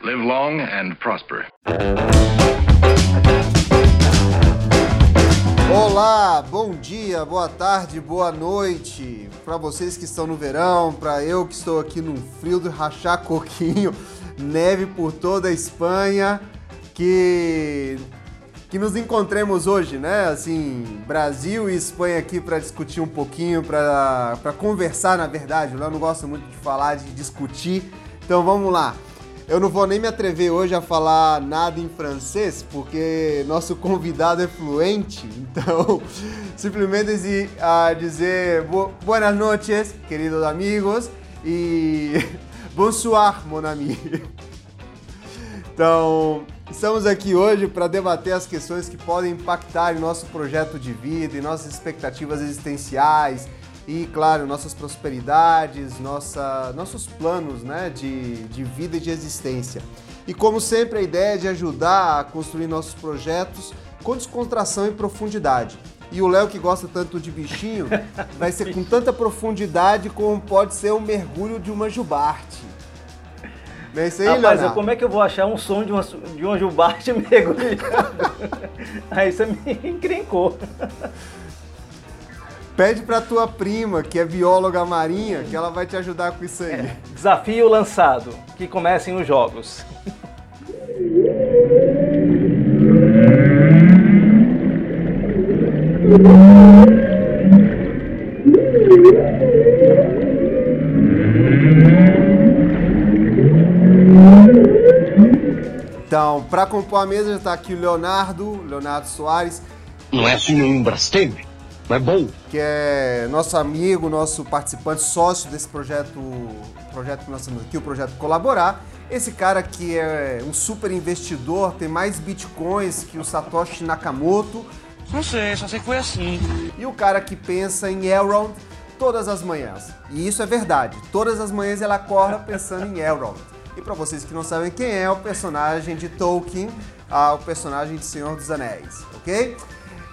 Live long and prosper. Olá, bom dia, boa tarde, boa noite. Para vocês que estão no verão, para eu que estou aqui no frio do rachar coquinho, neve por toda a Espanha, que que nos encontremos hoje, né? Assim, Brasil e Espanha aqui para discutir um pouquinho, para conversar, na verdade. Eu não gosto muito de falar, de discutir. Então vamos lá. Eu não vou nem me atrever hoje a falar nada em francês, porque nosso convidado é fluente. Então, simplesmente a dizer buenas noches, queridos amigos, e bonsoir, mon ami. Então, estamos aqui hoje para debater as questões que podem impactar em nosso projeto de vida, em nossas expectativas existenciais e, claro, nossas prosperidades, nossa, nossos planos né, de, de vida e de existência. E, como sempre, a ideia é de ajudar a construir nossos projetos com descontração e profundidade. E o Léo, que gosta tanto de bichinho, vai ser com tanta profundidade como pode ser o mergulho de uma jubarte. Não é isso aí, Rapaz, eu, como é que eu vou achar um som de uma, de uma jubarte mergulhando? aí você me encrencou. Pede pra tua prima, que é bióloga marinha, que ela vai te ajudar com isso aí. É, desafio lançado. Que comecem os jogos. Então, para compor a mesa já está aqui o Leonardo, Leonardo Soares. Não é assim um Brastemp? É bom? Que é nosso amigo, nosso participante, sócio desse projeto, projeto que nós temos aqui, o projeto Colaborar. Esse cara que é um super investidor, tem mais bitcoins que o Satoshi Nakamoto. Não sei, só sei que foi assim. E o cara que pensa em Elrond todas as manhãs. E isso é verdade. Todas as manhãs ela acorda pensando em Elrond. E para vocês que não sabem quem é, o personagem de Tolkien, ah, o personagem de Senhor dos Anéis, ok?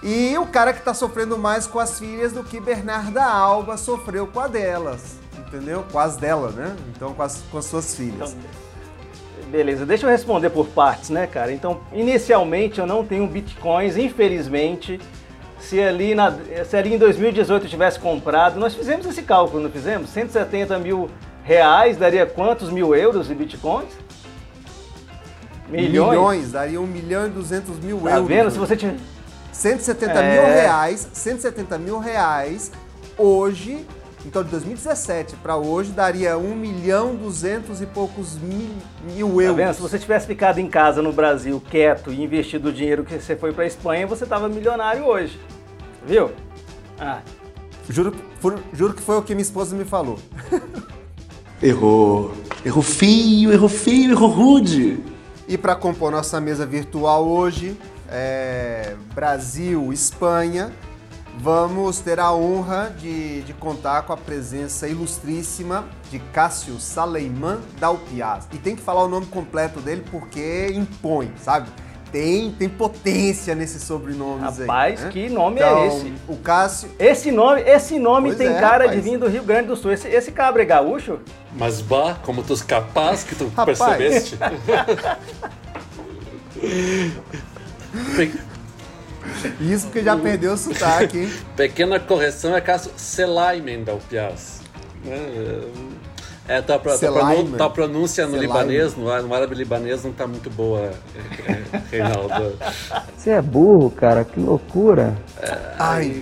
E o cara que está sofrendo mais com as filhas do que Bernarda Alba sofreu com a delas, entendeu? Com as dela, né? Então, com as, com as suas filhas. Então, beleza, deixa eu responder por partes, né, cara? Então, inicialmente eu não tenho bitcoins, infelizmente. Se ali, na, se ali em 2018 eu tivesse comprado, nós fizemos esse cálculo, não fizemos? 170 mil reais daria quantos mil euros de bitcoins? Milhões? Milhões, daria 1 milhão e 200 mil tá euros. Tá vendo? Se você tiver... 170 é... mil reais, 170 mil reais hoje, então de 2017 para hoje, daria 1 milhão 200 e poucos mil, mil euros. Tá vendo? Se você tivesse ficado em casa no Brasil quieto e investido o dinheiro que você foi para a Espanha, você tava milionário hoje. Viu? Ah. Juro, juro que foi o que minha esposa me falou. Errou. Errou feio, errou feio, errou rude. E para compor nossa mesa virtual hoje, é, Brasil, Espanha, vamos ter a honra de, de, contar com a presença ilustríssima de Cássio Saleiman Dalpiaz. E tem que falar o nome completo dele porque impõe, sabe? tem, tem potência nesses sobrenomes Rapaz, aí. Né? que nome é então, é esse? O Cássio. Esse nome, esse nome tem é, cara rapaz. de vir do Rio Grande do Sul. Esse, esse cabra é gaúcho? Mas bah, como tu capaz que tu rapaz. percebeste. Isso porque já perdeu o sotaque, hein? Pequena correção é caso Selaimen da Upiaz. É, é, tua, tua, pronúncia, tua pronúncia no libanês, no, no árabe libanês, não tá muito boa, é, é, Reinaldo. Você é burro, cara, que loucura. É, Ai,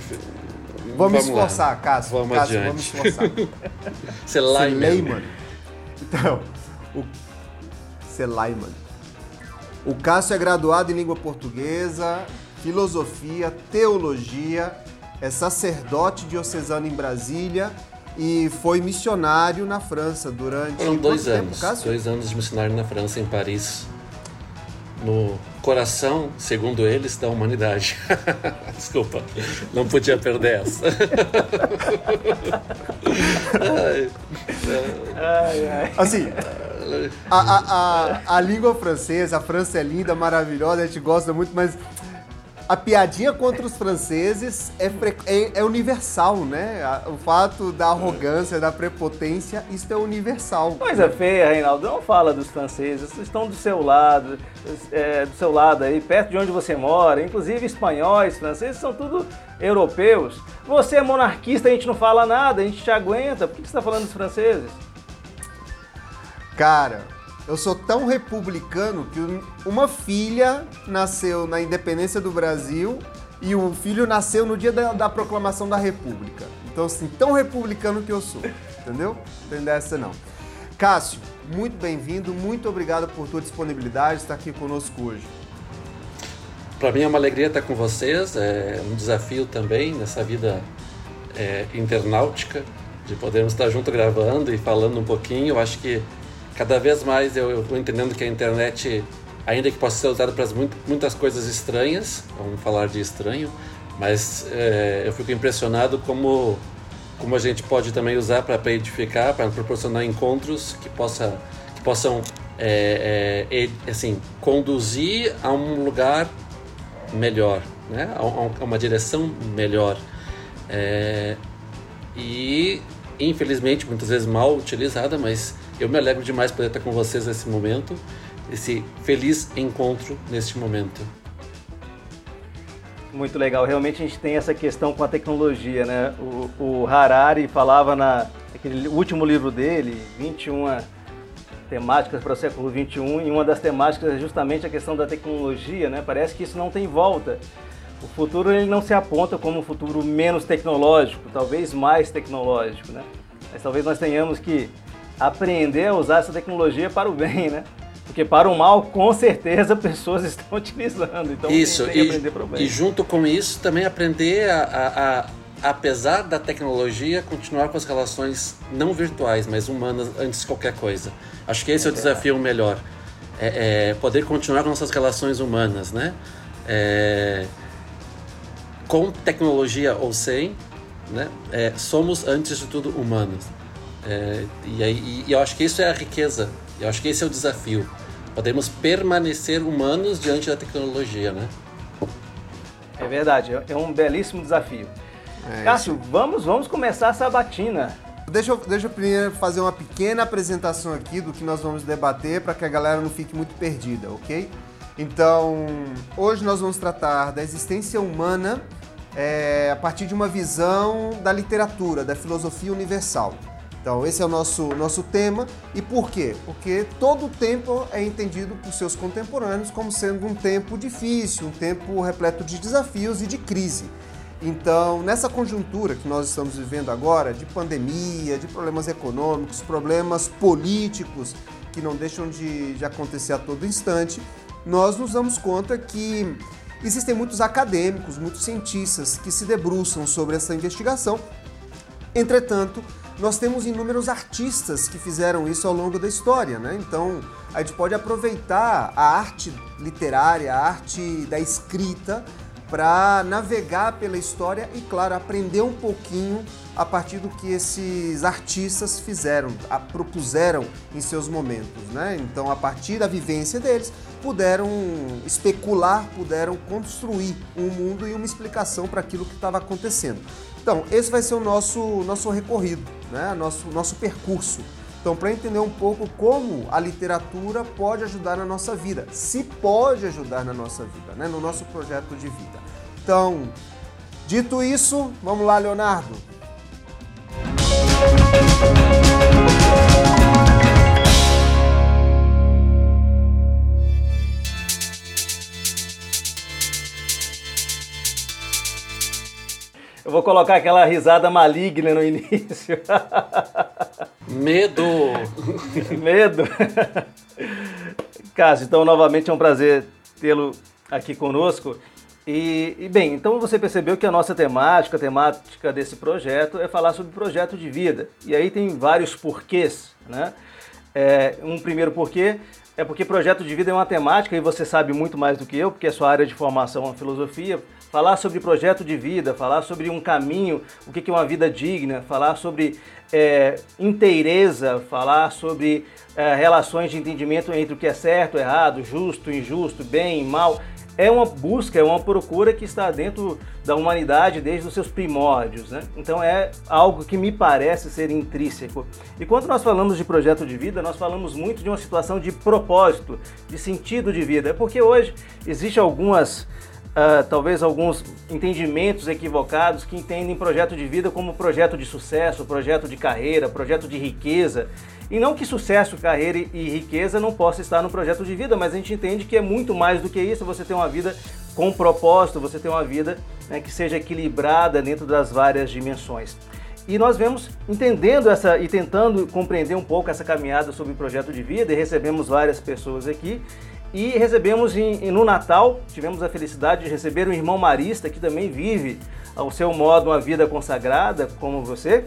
vamos, vamos esforçar, Cássio. Vamos Cássio, adiante. vamos esforçar. Selaiman. Então, o Selaiman. O Cássio é graduado em língua portuguesa, filosofia, teologia, é sacerdote diocesano em Brasília e foi missionário na França durante. Foram dois anos. Tempo, dois anos de missionário na França, em Paris. No coração, segundo eles, da humanidade. Desculpa, não podia perder essa. ai, ai. Assim, a, a, a, a língua francesa, a França é linda, maravilhosa, a gente gosta muito, mas a piadinha contra os franceses é, é, é, universal, né? O fato da arrogância, da prepotência, isso é universal. Coisa feia, Reinaldo. Não fala dos franceses, estão do seu lado, é, do seu lado aí, perto de onde você mora. Inclusive espanhóis, franceses, são tudo europeus. Você é monarquista, a gente não fala nada, a gente te aguenta. Por que você está falando dos franceses? Cara, eu sou tão republicano que uma filha nasceu na independência do Brasil e o filho nasceu no dia da, da proclamação da República. Então, assim, tão republicano que eu sou. Entendeu? Não tem dessa não. Cássio, muito bem-vindo, muito obrigado por tua disponibilidade, estar aqui conosco hoje. Para mim é uma alegria estar com vocês, é um desafio também nessa vida é, internautica, de podermos estar junto gravando e falando um pouquinho. Eu acho que cada vez mais eu estou entendendo que a internet, ainda que possa ser usada para muitas coisas estranhas, vamos falar de estranho, mas é, eu fico impressionado como como a gente pode também usar para edificar, para proporcionar encontros que possa que possam é, é, assim conduzir a um lugar melhor, né? a, a uma direção melhor. E infelizmente muitas vezes mal utilizada, mas eu me alegro demais por estar com vocês nesse momento, esse feliz encontro neste momento. Muito legal. Realmente a gente tem essa questão com a tecnologia, né? O, o Harari falava na aquele último livro dele, 21 temáticas para o século 21, e uma das temáticas é justamente a questão da tecnologia, né? Parece que isso não tem volta. O futuro ele não se aponta como um futuro menos tecnológico, talvez mais tecnológico, né? Mas talvez nós tenhamos que aprender a usar essa tecnologia para o bem, né? Porque para o mal, com certeza, pessoas estão utilizando. Então isso, tem que aprender para o bem. E junto com isso, também aprender a, a, a, apesar da tecnologia, continuar com as relações não virtuais, mas humanas antes de qualquer coisa. Acho que esse é, é o desafio melhor. É, é, poder continuar com nossas relações humanas, né? É, com tecnologia ou sem, né? É, somos antes de tudo humanos. É, e, aí, e eu acho que isso é a riqueza, eu acho que esse é o desafio. Podemos permanecer humanos diante da tecnologia, né? É verdade, é um belíssimo desafio. É Cássio, vamos, vamos começar a sabatina. Deixa eu, deixa eu primeiro fazer uma pequena apresentação aqui do que nós vamos debater para que a galera não fique muito perdida, ok? Então, hoje nós vamos tratar da existência humana é, a partir de uma visão da literatura, da filosofia universal. Então, esse é o nosso, nosso tema. E por quê? Porque todo o tempo é entendido por seus contemporâneos como sendo um tempo difícil, um tempo repleto de desafios e de crise. Então, nessa conjuntura que nós estamos vivendo agora, de pandemia, de problemas econômicos, problemas políticos que não deixam de, de acontecer a todo instante, nós nos damos conta que existem muitos acadêmicos, muitos cientistas que se debruçam sobre essa investigação. Entretanto, nós temos inúmeros artistas que fizeram isso ao longo da história, né? Então a gente pode aproveitar a arte literária, a arte da escrita, para navegar pela história e, claro, aprender um pouquinho a partir do que esses artistas fizeram, a, propuseram em seus momentos, né? Então, a partir da vivência deles, puderam especular, puderam construir um mundo e uma explicação para aquilo que estava acontecendo. Então, esse vai ser o nosso, nosso recorrido, né? nosso, nosso percurso. Então, para entender um pouco como a literatura pode ajudar na nossa vida, se pode ajudar na nossa vida, né? no nosso projeto de vida. Então, dito isso, vamos lá, Leonardo. Eu vou colocar aquela risada maligna no início. Medo! Medo! Cássio, então novamente é um prazer tê-lo aqui conosco. E, e, bem, então você percebeu que a nossa temática, a temática desse projeto é falar sobre projeto de vida. E aí tem vários porquês, né? É, um primeiro porquê é porque projeto de vida é uma temática e você sabe muito mais do que eu, porque é sua área de formação a filosofia. Falar sobre projeto de vida, falar sobre um caminho, o que é uma vida digna, falar sobre é, inteireza, falar sobre é, relações de entendimento entre o que é certo, errado, justo, injusto, bem, mal. é uma busca, é uma procura que está dentro da humanidade desde os seus primórdios. Né? Então é algo que me parece ser intrínseco. E quando nós falamos de projeto de vida, nós falamos muito de uma situação de propósito, de sentido de vida. É porque hoje existe algumas uh, talvez alguns entendimentos equivocados que entendem projeto de vida como projeto de sucesso, projeto de carreira, projeto de riqueza. E não que sucesso, carreira e riqueza não possa estar no projeto de vida, mas a gente entende que é muito mais do que isso. Você tem uma vida com propósito, você tem uma vida né, que seja equilibrada dentro das várias dimensões. E nós vemos entendendo essa e tentando compreender um pouco essa caminhada sobre o projeto de vida, e recebemos várias pessoas aqui. E recebemos em, no Natal, tivemos a felicidade de receber um irmão marista que também vive ao seu modo uma vida consagrada, como você.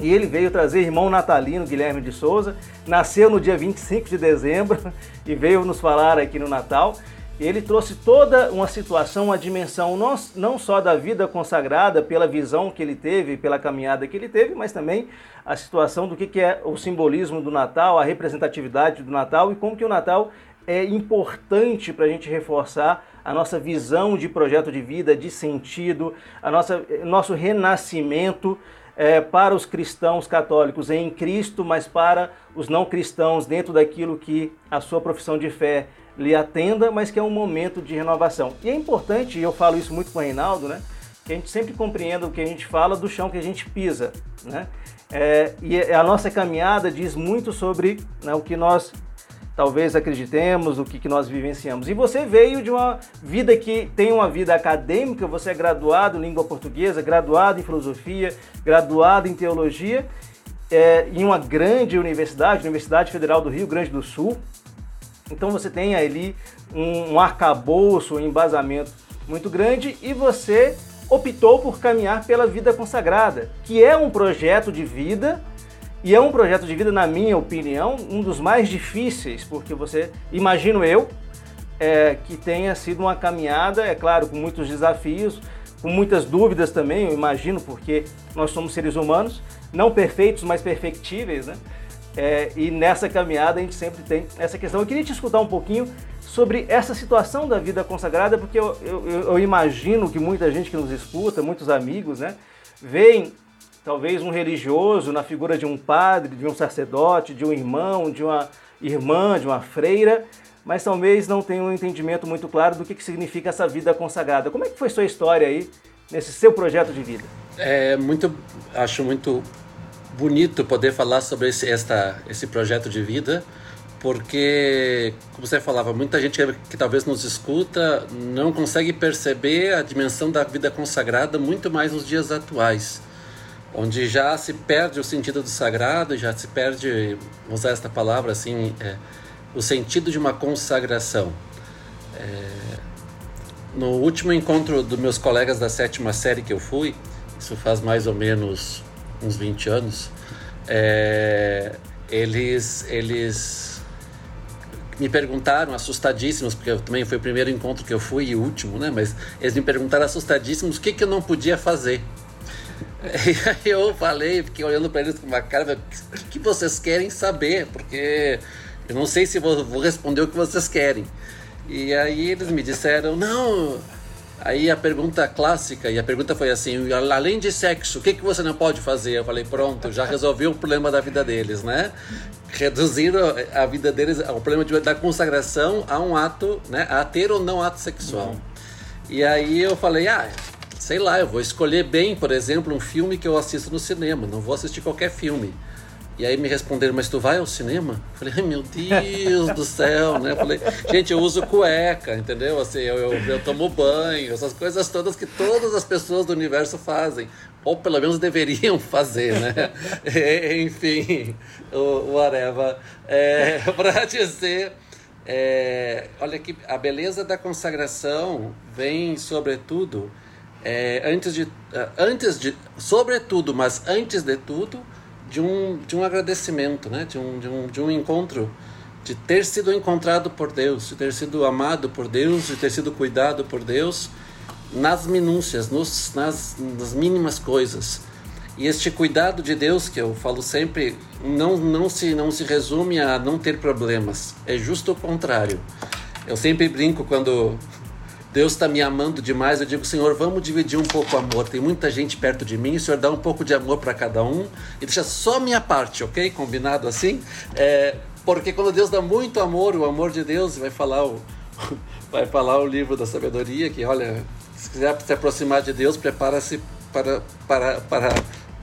E ele veio trazer irmão natalino Guilherme de Souza, nasceu no dia 25 de dezembro e veio nos falar aqui no Natal. Ele trouxe toda uma situação, uma dimensão não, só da vida consagrada, pela visão que ele teve, pela caminhada que ele teve, mas também a situação do que é o simbolismo do Natal, a representatividade do Natal e como que o Natal é importante para a gente reforçar a nossa visão de projeto de vida, de sentido, a nossa nosso renascimento é, para os cristãos católicos em Cristo, mas para os não cristãos dentro daquilo que a sua profissão de fé lhe atenda, mas que é um momento de renovação. E é importante, e eu falo isso muito com o Reinaldo, né, que a gente sempre compreenda o que a gente fala do chão que a gente pisa. Né? É, e a nossa caminhada diz muito sobre né, o que nós talvez acreditemos, o que, que nós vivenciamos. E você veio de uma vida que tem uma vida acadêmica, você é graduado em língua portuguesa, graduado em filosofia, graduado em teologia, é, em uma grande universidade, Universidade Federal do Rio Grande do Sul. Então você tem ali um, um arcabouço, um embasamento muito grande e você optou por caminhar pela vida consagrada, que é um projeto de vida e é um projeto de vida, na minha opinião, um dos mais difíceis, porque você, imagino eu, é, que tenha sido uma caminhada, é claro, com muitos desafios, com muitas dúvidas também, eu imagino, porque nós somos seres humanos, não perfeitos, mas perfectíveis, né? É, e nessa caminhada a gente sempre tem essa questão. Eu queria te escutar um pouquinho sobre essa situação da vida consagrada, porque eu, eu, eu imagino que muita gente que nos escuta, muitos amigos, né, veem talvez um religioso na figura de um padre, de um sacerdote, de um irmão, de uma irmã, de uma freira, mas talvez não tenha um entendimento muito claro do que, que significa essa vida consagrada. Como é que foi sua história aí nesse seu projeto de vida? É muito, acho muito bonito poder falar sobre esse, esta, esse projeto de vida, porque, como você falava, muita gente que, que talvez nos escuta não consegue perceber a dimensão da vida consagrada muito mais nos dias atuais onde já se perde o sentido do sagrado, já se perde, usar esta palavra assim, é, o sentido de uma consagração. É, no último encontro dos meus colegas da sétima série que eu fui, isso faz mais ou menos uns 20 anos, é, eles, eles me perguntaram, assustadíssimos, porque eu, também foi o primeiro encontro que eu fui e o último, né? Mas eles me perguntaram assustadíssimos o que, que eu não podia fazer. E aí eu falei, fiquei olhando para eles com uma cara, o que, que, vocês querem saber? Porque eu não sei se vou, vou responder o que vocês querem. E aí eles me disseram, não. Aí a pergunta clássica, e a pergunta foi assim: além de sexo, o que, que você não pode fazer? Eu falei, pronto, já resolvi o problema da vida deles, né? Reduziram a vida deles, o problema de, da consagração a um ato, né? A ter ou não ato sexual. Não. E aí eu falei, ah, sei lá, eu vou escolher bem, por exemplo, um filme que eu assisto no cinema, não vou assistir qualquer filme. E aí me responderam, mas tu vai ao cinema? Falei, meu Deus do céu, né? Falei, gente, eu uso cueca, entendeu? Assim, eu, eu, eu, tomo banho, essas coisas todas que todas as pessoas do universo fazem. Ou pelo menos deveriam fazer, né? Enfim, o whatever. É, para dizer. É, olha que a beleza da consagração vem, sobretudo, é, antes de, é, antes de, sobretudo, mas antes de tudo, de um, de um agradecimento, né? de, um, de, um, de um encontro, de ter sido encontrado por Deus, de ter sido amado por Deus, de ter sido cuidado por Deus nas minúcias, nos, nas, nas mínimas coisas. E este cuidado de Deus, que eu falo sempre, não, não, se, não se resume a não ter problemas, é justo o contrário. Eu sempre brinco quando Deus está me amando demais, eu digo, Senhor, vamos dividir um pouco o amor. Tem muita gente perto de mim, o Senhor dá um pouco de amor para cada um e deixa só a minha parte, ok? Combinado assim? É, porque quando Deus dá muito amor, o amor de Deus, vai falar o, vai falar o livro da sabedoria, que olha, se quiser se aproximar de Deus, prepara-se para, para, para,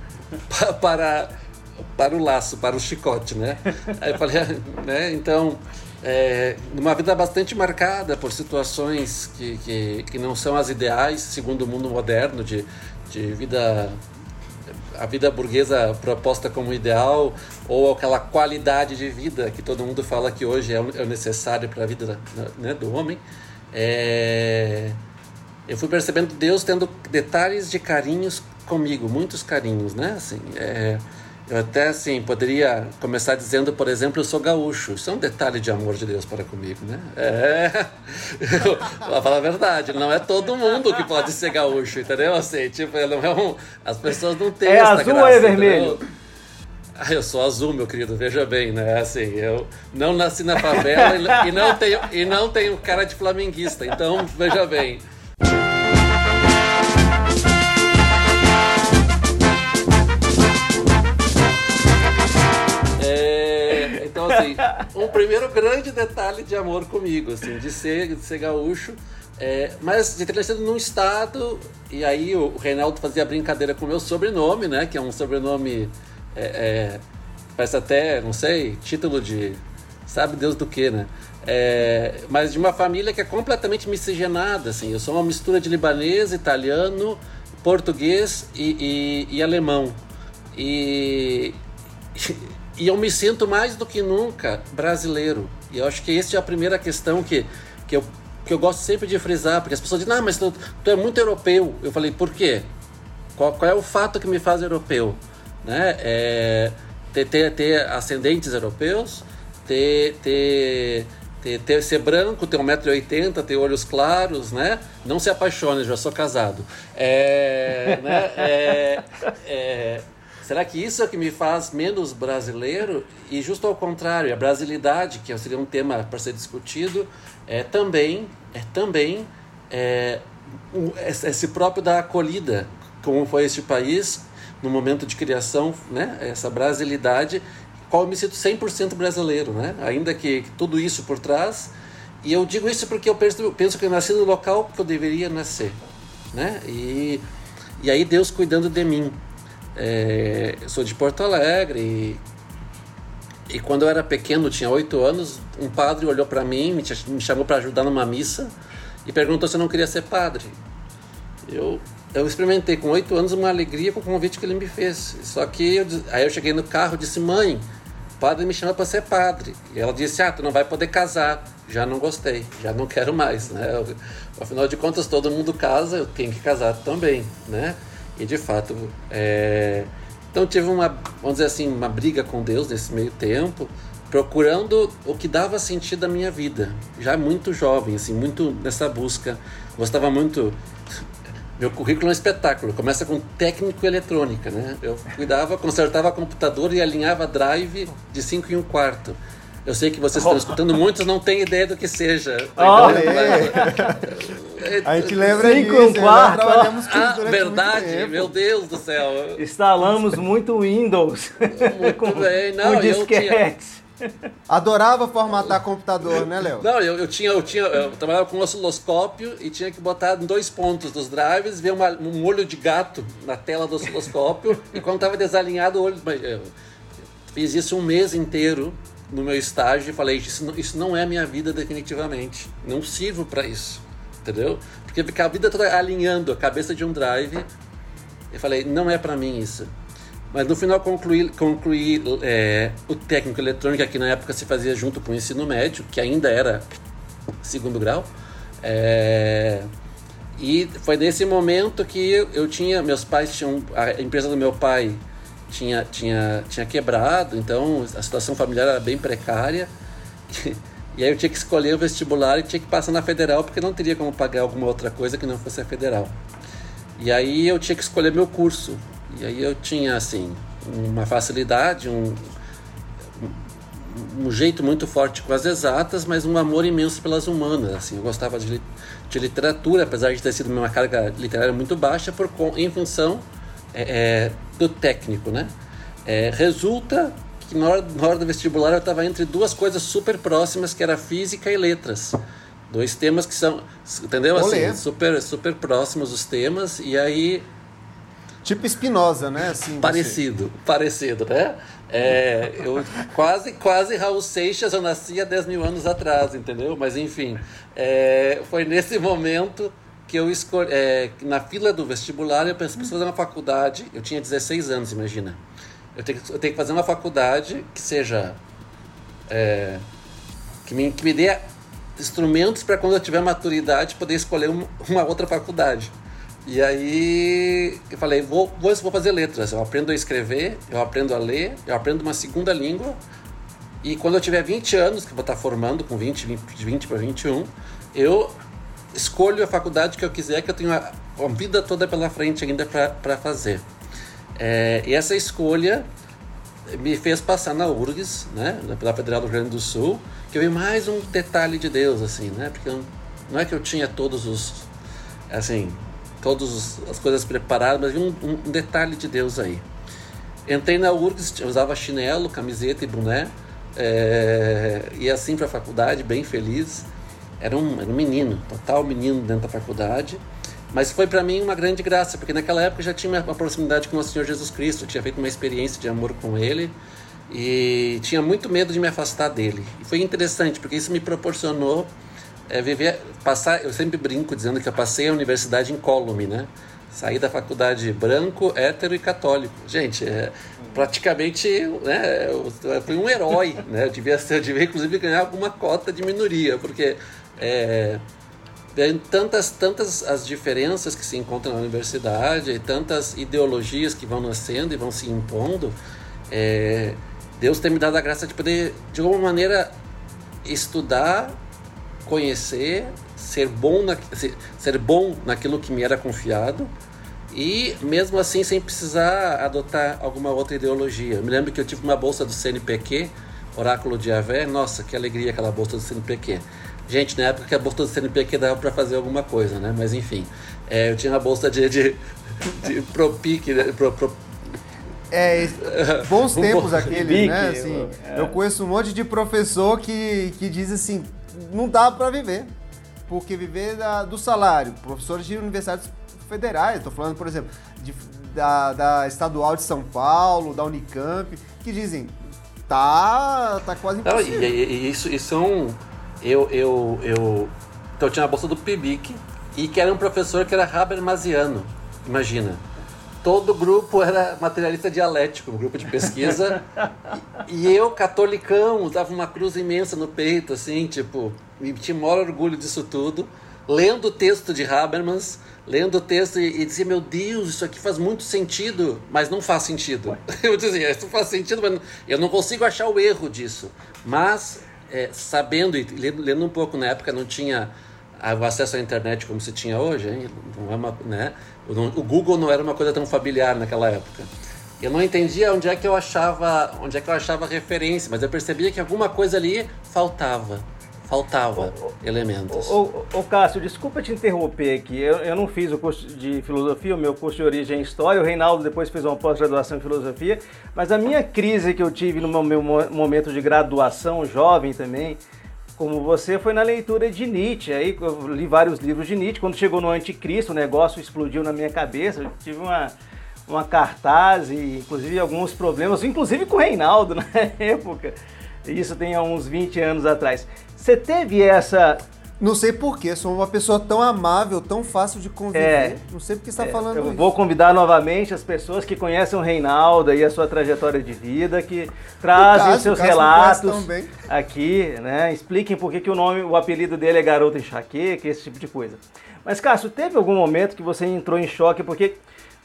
para, para, o laço, para o chicote, né? Aí eu falei, né? Então é, uma vida bastante marcada por situações que, que, que não são as ideais, segundo o mundo moderno, de, de vida a vida burguesa proposta como ideal ou aquela qualidade de vida que todo mundo fala que hoje é o é necessário para a vida né, do homem. É... Eu fui percebendo Deus tendo detalhes de carinhos comigo, muitos carinhos, né? Assim, é... Eu até assim poderia começar dizendo, por exemplo, eu sou gaúcho. Isso é um detalhe de amor de Deus para comigo, né? É. Vou falar a verdade, não é todo mundo que pode ser gaúcho, entendeu? Assim, tipo, não é um, as pessoas não têm É azul graça, é vermelho? Ah, eu sou azul, meu querido, veja bem, né? Assim, eu não nasci na favela e não tenho, e não tenho cara de flamenguista, então veja bem. Assim, um primeiro grande detalhe de amor comigo, assim, de ser, de ser gaúcho. É, mas de ter nascido num estado, e aí o Reinaldo fazia brincadeira com o meu sobrenome, né? Que é um sobrenome. É, é, parece até, não sei, título de. Sabe Deus do que, né? É, mas de uma família que é completamente miscigenada, assim. Eu sou uma mistura de libanês, italiano, português e, e, e alemão. E, e eu me sinto mais do que nunca brasileiro. E eu acho que essa é a primeira questão que, que, eu, que eu gosto sempre de frisar, porque as pessoas dizem, ah, mas tu, tu é muito europeu. Eu falei, por quê? Qual, qual é o fato que me faz europeu? Né? É, ter, ter, ter ascendentes europeus, ter, ter, ter, ter, ser branco, ter 1,80m, ter olhos claros, né? Não se apaixone, já sou casado. É, né? é, é, Será que isso é que me faz menos brasileiro? E justo ao contrário, a brasilidade, que seria um tema para ser discutido, é também, é também é, esse próprio da acolhida, como foi este país no momento de criação, né? Essa brasilidade, qual eu me sinto 100% brasileiro, né? Ainda que, que, tudo isso por trás. E eu digo isso porque eu penso, penso que eu nasci no local que eu deveria nascer, né? E, e aí Deus cuidando de mim. É, sou de Porto Alegre e, e quando eu era pequeno, tinha oito anos, um padre olhou para mim, me, me chamou para ajudar numa missa e perguntou se eu não queria ser padre. Eu, eu experimentei com oito anos uma alegria com o convite que ele me fez. Só que eu, aí eu cheguei no carro e disse: Mãe, o padre me chama para ser padre. E ela disse: Ah, tu não vai poder casar. Já não gostei, já não quero mais. Né? Eu, afinal de contas, todo mundo casa, eu tenho que casar também. Né? E de fato, é... então tive uma, vamos dizer assim, uma briga com Deus nesse meio tempo, procurando o que dava sentido à minha vida. Já muito jovem, assim, muito nessa busca. Gostava muito. Meu currículo é um espetáculo. Começa com técnico eletrônica, né? Eu cuidava, consertava computador e alinhava drive de 5 em um quarto. Eu sei que vocês estão escutando, muitos não têm ideia do que seja. Oh, é. A gente lembra Cinco disso, quarto. trabalhamos com ah, verdade, meu Deus do céu. Instalamos muito Windows. Muito bem, não, com disquetes. Adorava formatar computador, né, Léo? Não, eu, eu tinha, eu tinha, eu trabalhava com um osciloscópio e tinha que botar em dois pontos dos drives, ver uma, um olho de gato na tela do osciloscópio e quando estava desalinhado o olho, eu fiz isso um mês inteiro no meu estágio e falei: isso não, isso não é minha vida definitivamente. Não sirvo para isso. Entendeu? Porque ficar a vida toda alinhando a cabeça de um drive. Eu falei: não é para mim isso. Mas no final concluí, concluí é, o técnico eletrônico, que na época se fazia junto com o ensino médio, que ainda era segundo grau. É, e foi nesse momento que eu, eu tinha, meus pais tinham, a empresa do meu pai tinha, tinha, tinha quebrado, então a situação familiar era bem precária. E aí eu tinha que escolher o vestibular e tinha que passar na federal, porque não teria como pagar alguma outra coisa que não fosse a federal. E aí eu tinha que escolher meu curso. E aí eu tinha, assim, uma facilidade, um, um jeito muito forte com as exatas, mas um amor imenso pelas humanas. Assim, eu gostava de, de literatura, apesar de ter sido uma carga literária muito baixa, por, em função é, é, do técnico, né? É, resulta que na hora, na hora do vestibular eu estava entre duas coisas super próximas, que era física e letras. Dois temas que são, entendeu? Assim, super, super próximos os temas, e aí Tipo Espinosa, né? Assim, parecido, você... parecido, né? É, eu quase, quase Raul Seixas, eu nasci há 10 mil anos atrás, entendeu? Mas enfim, é, foi nesse momento que eu escolhi. É, na fila do vestibular, eu pensei, preciso fazer uma faculdade. Eu tinha 16 anos, imagina. Eu tenho, eu tenho que fazer uma faculdade que seja. É, que, me, que me dê instrumentos para quando eu tiver maturidade poder escolher uma, uma outra faculdade. E aí eu falei, vou, vou, vou fazer letras. Eu aprendo a escrever, eu aprendo a ler, eu aprendo uma segunda língua. E quando eu tiver 20 anos, que eu vou estar formando com 20, 20, 20 para 21, eu escolho a faculdade que eu quiser, que eu tenho a, a vida toda pela frente ainda para fazer. É, e essa escolha me fez passar na URGS, né, pela Federal do Rio Grande do Sul, que eu vi mais um detalhe de Deus, assim, né, porque eu, não é que eu tinha todos os, assim, todas as coisas preparadas, mas vi um, um, detalhe de Deus aí. Entrei na URGS, usava chinelo, camiseta e boné, é, e assim para a faculdade, bem feliz. Era um, era um menino, total menino dentro da faculdade. Mas foi para mim uma grande graça, porque naquela época já tinha uma proximidade com o Senhor Jesus Cristo, tinha feito uma experiência de amor com Ele e tinha muito medo de me afastar dele. E foi interessante, porque isso me proporcionou é viver, passar, eu sempre brinco dizendo que eu passei a universidade incólume, né? Saí da faculdade branco, hétero e católico. Gente, é, praticamente né, eu, eu fui um herói, né? Eu devia, eu devia inclusive ganhar alguma cota de minoria, porque é, tem tantas, tantas as diferenças que se encontram na universidade, e tantas ideologias que vão nascendo e vão se impondo. É, Deus tem me dado a graça de poder, de alguma maneira, estudar conhecer, ser bom, na, ser bom naquilo que me era confiado e mesmo assim sem precisar adotar alguma outra ideologia. Eu me lembro que eu tive uma bolsa do CNPq, Oráculo de Avé, nossa, que alegria aquela bolsa do CNPq. Gente, na época que a bolsa do CNPq dava para fazer alguma coisa, né? Mas enfim, é, eu tinha uma bolsa de, de, de Propic, né? pro, pro, é, bons tempos aqueles, né? Assim, é. Eu conheço um monte de professor que, que diz assim, não dá para viver. Porque viver da, do salário, professores de universidades federais, estou falando, por exemplo, de, da, da Estadual de São Paulo, da Unicamp, que dizem, tá, tá quase impossível. Não, e, e, isso, isso são... Eu, eu, eu, então eu tinha a bolsa do PIBIC e que era um professor que era Habermasiano, imagina todo grupo era materialista dialético, um grupo de pesquisa. e, eu, catolicão, usava uma cruz imensa no peito, assim, tipo, e tinha maior orgulho disso tudo, lendo o texto de Habermas, lendo o texto e, e dizia, meu Deus, isso aqui faz muito sentido, mas não faz sentido. Eu dizia, isso faz sentido, mas eu não consigo achar o erro disso. Mas, é, sabendo e lendo, lendo um pouco na época, não tinha o acesso à internet como se tinha hoje, hein? Não é uma, né? O Google não era uma coisa tão familiar naquela época. Eu não entendia onde é que eu achava, onde é que eu achava referência, mas eu percebia que alguma coisa ali faltava. Faltava elementos. Ô, Cássio, desculpa te interromper aqui. Eu, eu não fiz o curso de filosofia, o meu curso de origem é história. O Reinaldo depois fez uma pós-graduação em filosofia. Mas a minha crise que eu tive no meu momento de graduação, jovem também, como você, foi na leitura de Nietzsche. Aí eu li vários livros de Nietzsche. Quando chegou no Anticristo, o negócio explodiu na minha cabeça. Eu tive uma, uma cartaz e, inclusive, alguns problemas, inclusive com o Reinaldo na época. Isso tem uns 20 anos atrás. Você teve essa não sei porquê, sou uma pessoa tão amável, tão fácil de conviver. É, não sei porque está é, falando eu isso. vou convidar novamente as pessoas que conhecem o Reinaldo e a sua trajetória de vida, que trazem caso, os seus relatos aqui, né? Expliquem por que, que o nome, o apelido dele é Garota Enxaqueca, esse tipo de coisa. Mas, Cássio, teve algum momento que você entrou em choque porque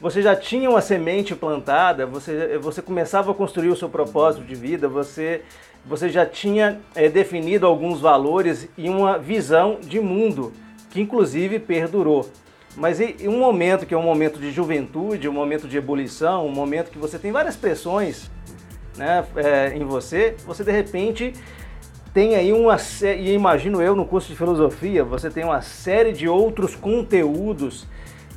você já tinha uma semente plantada, você, você começava a construir o seu propósito de vida, você você já tinha é, definido alguns valores e uma visão de mundo, que inclusive perdurou. Mas em um momento que é um momento de juventude, um momento de ebulição, um momento que você tem várias pressões, né, é, em você, você de repente tem aí uma e imagino eu no curso de filosofia, você tem uma série de outros conteúdos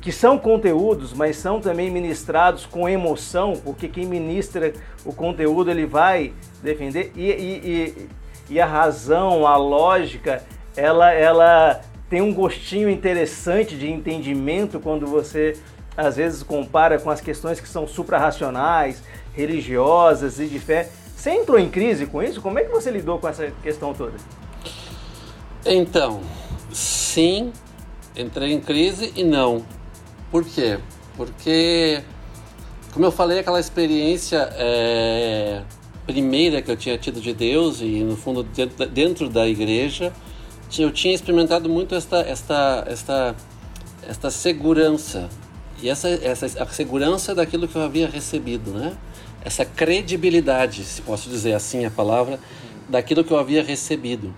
que são conteúdos, mas são também ministrados com emoção, porque quem ministra o conteúdo ele vai defender e, e, e, e a razão, a lógica, ela, ela tem um gostinho interessante de entendimento quando você às vezes compara com as questões que são suprarracionais, religiosas e de fé. Você entrou em crise com isso? Como é que você lidou com essa questão toda? Então, sim, entrei em crise e não. Por quê? Porque, como eu falei, aquela experiência é, primeira que eu tinha tido de Deus e, no fundo, dentro da igreja, eu tinha experimentado muito esta, esta, esta, esta segurança. E essa, essa a segurança daquilo que eu havia recebido, né? Essa credibilidade, se posso dizer assim a palavra, daquilo que eu havia recebido.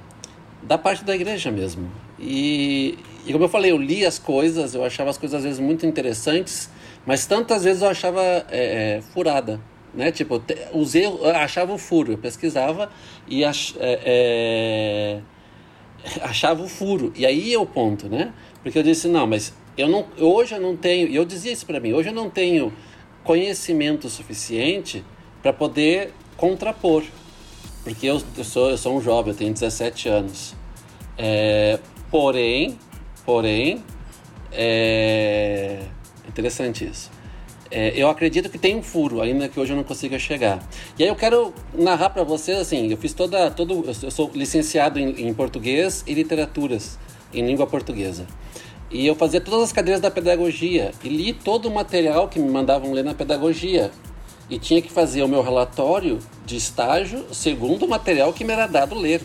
Da parte da igreja mesmo. E, e como eu falei, eu li as coisas, eu achava as coisas às vezes muito interessantes, mas tantas vezes eu achava é, é, furada. Né? Tipo, os erros, eu achava o furo, eu pesquisava e ach, é, é, achava o furo. E aí é o ponto, né? Porque eu disse, não, mas eu não, hoje eu não tenho, e eu dizia isso para mim, hoje eu não tenho conhecimento suficiente para poder contrapor. Porque eu, eu, sou, eu sou um jovem, eu tenho 17 anos. É, porém, Porém, é interessante isso. É, eu acredito que tem um furo, ainda que hoje eu não consiga chegar. E aí eu quero narrar para vocês, assim, eu fiz toda, todo, eu sou licenciado em, em português e literaturas, em língua portuguesa. E eu fazia todas as cadeiras da pedagogia e li todo o material que me mandavam ler na pedagogia. E tinha que fazer o meu relatório de estágio segundo o material que me era dado ler.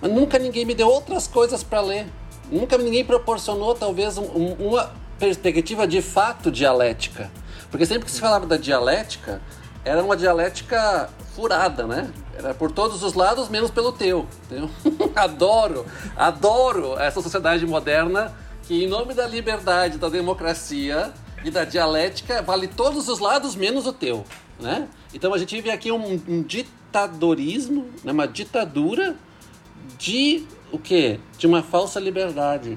Mas nunca ninguém me deu outras coisas para ler. Nunca ninguém proporcionou, talvez, um, uma perspectiva de fato dialética. Porque sempre que se falava da dialética, era uma dialética furada, né? Era por todos os lados, menos pelo teu. Entendeu? adoro, adoro essa sociedade moderna que, em nome da liberdade, da democracia e da dialética, vale todos os lados, menos o teu. Né? Então a gente vive aqui um, um ditadorismo, né? uma ditadura de o quê? De uma falsa liberdade.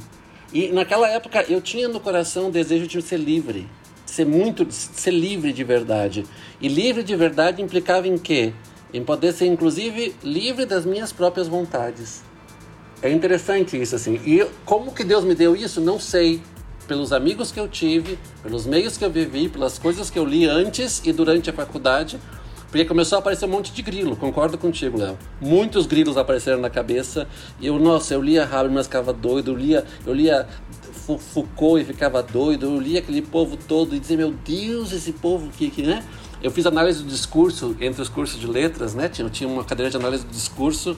E naquela época eu tinha no coração o desejo de ser livre, de ser muito, de ser livre de verdade. E livre de verdade implicava em quê? Em poder ser inclusive livre das minhas próprias vontades. É interessante isso assim. E como que Deus me deu isso? Não sei. Pelos amigos que eu tive, pelos meios que eu vivi, pelas coisas que eu li antes e durante a faculdade, porque começou a aparecer um monte de grilo, concordo contigo, Léo. Muitos grilos apareceram na cabeça. E eu, nossa, eu lia Habermas, ficava doido, eu lia, eu lia Foucault e ficava doido, eu lia aquele povo todo e dizia, meu Deus, esse povo que, que né? Eu fiz análise do discurso entre os cursos de letras, né? Tinha, tinha uma cadeira de análise do discurso.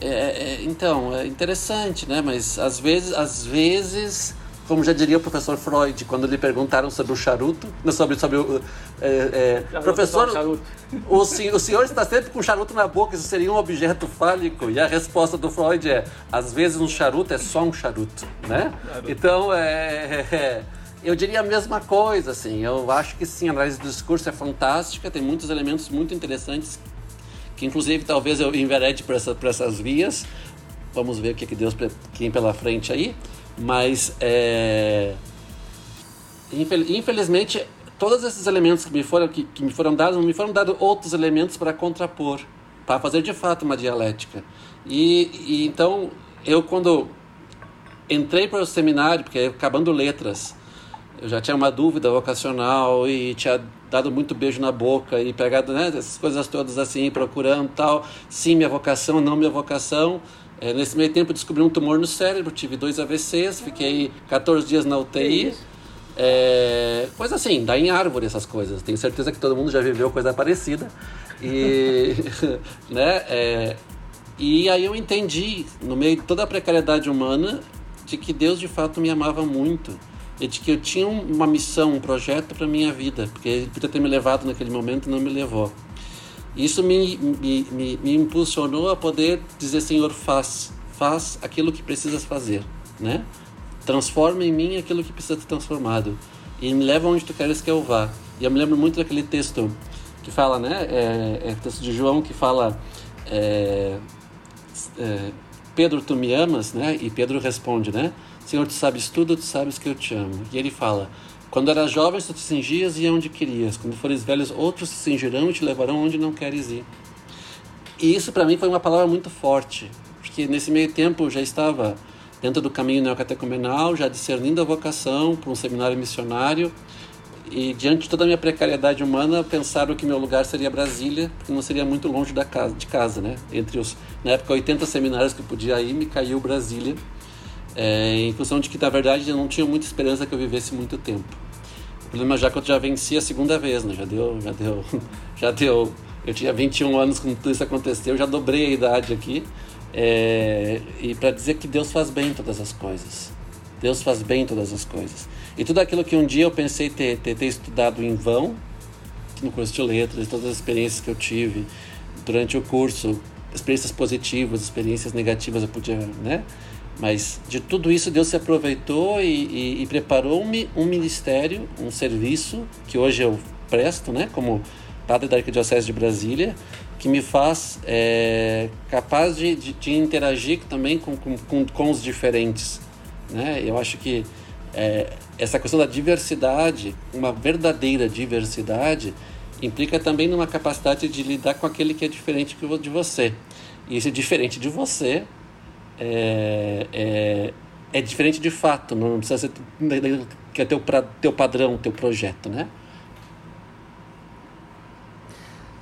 É, é, então, é interessante, né? Mas às vezes, às vezes como já diria o professor Freud, quando lhe perguntaram sobre o charuto, sobre, sobre o. É, é, professor, o, o senhor está sempre com charuto na boca, isso seria um objeto fálico? E a resposta do Freud é: às vezes um charuto é só um charuto, né? Charuto. Então, é, é, eu diria a mesma coisa, assim. Eu acho que sim, a análise do discurso é fantástica, tem muitos elementos muito interessantes, que inclusive talvez eu enverede por, essa, por essas vias. Vamos ver o que, que Deus tem pela frente aí. Mas, é, infelizmente, todos esses elementos que me foram, que, que me foram dados, me foram dados outros elementos para contrapor, para fazer de fato uma dialética. E, e então, eu quando entrei para o seminário, porque acabando letras, eu já tinha uma dúvida vocacional e tinha dado muito beijo na boca e pegado né, essas coisas todas assim, procurando tal, sim, minha vocação, não minha vocação. É, nesse meio tempo descobri um tumor no cérebro, tive dois AVCs, fiquei 14 dias na UTI. É, coisa assim, dá em árvore essas coisas. Tenho certeza que todo mundo já viveu coisa parecida. E, né, é, e aí eu entendi, no meio de toda a precariedade humana, de que Deus de fato me amava muito. E de que eu tinha uma missão, um projeto para minha vida. Porque Ele podia ter me levado naquele momento e não me levou. Isso me, me, me, me impulsionou a poder dizer, Senhor, faz, faz aquilo que precisas fazer, né? Transforma em mim aquilo que precisa ser transformado e me leva onde tu queres que eu vá. E eu me lembro muito daquele texto que fala, né? É, é texto de João que fala. É, é, Pedro, tu me amas, né? E Pedro responde, né? Senhor, tu sabes tudo, tu sabes que eu te amo. E ele fala: Quando eras jovem, tu te cingias e onde querias. Quando fores velhos, outros te cingirão e te levarão onde não queres ir. E isso para mim foi uma palavra muito forte, porque nesse meio tempo eu já estava dentro do caminho neocatecumenal, já discernindo a vocação para um seminário missionário. E diante de toda a minha precariedade humana, pensaram que meu lugar seria Brasília, porque não seria muito longe da casa, de casa, né? Entre os, na época, 80 seminários que eu podia ir, me caiu Brasília, é, em função de que, na verdade, eu não tinha muita esperança que eu vivesse muito tempo. O problema já é que eu já venci a segunda vez, né? Já deu, já deu, já deu. Eu tinha 21 anos quando tudo isso aconteceu, já dobrei a idade aqui. É, e para dizer que Deus faz bem todas as coisas. Deus faz bem todas as coisas. E tudo aquilo que um dia eu pensei ter, ter, ter estudado em vão, no curso de letras, todas as experiências que eu tive durante o curso, experiências positivas, experiências negativas, eu podia, né? Mas de tudo isso Deus se aproveitou e, e, e preparou-me um ministério, um serviço que hoje eu presto, né? Como padre da Arquidiocese de Brasília, que me faz é, capaz de, de, de, interagir também com, com, com, os diferentes. Né? Eu acho que é, essa questão da diversidade, uma verdadeira diversidade, implica também numa capacidade de lidar com aquele que é diferente de você. E esse diferente de você é, é, é diferente de fato, não precisa ser que é teu, teu padrão, teu projeto, né?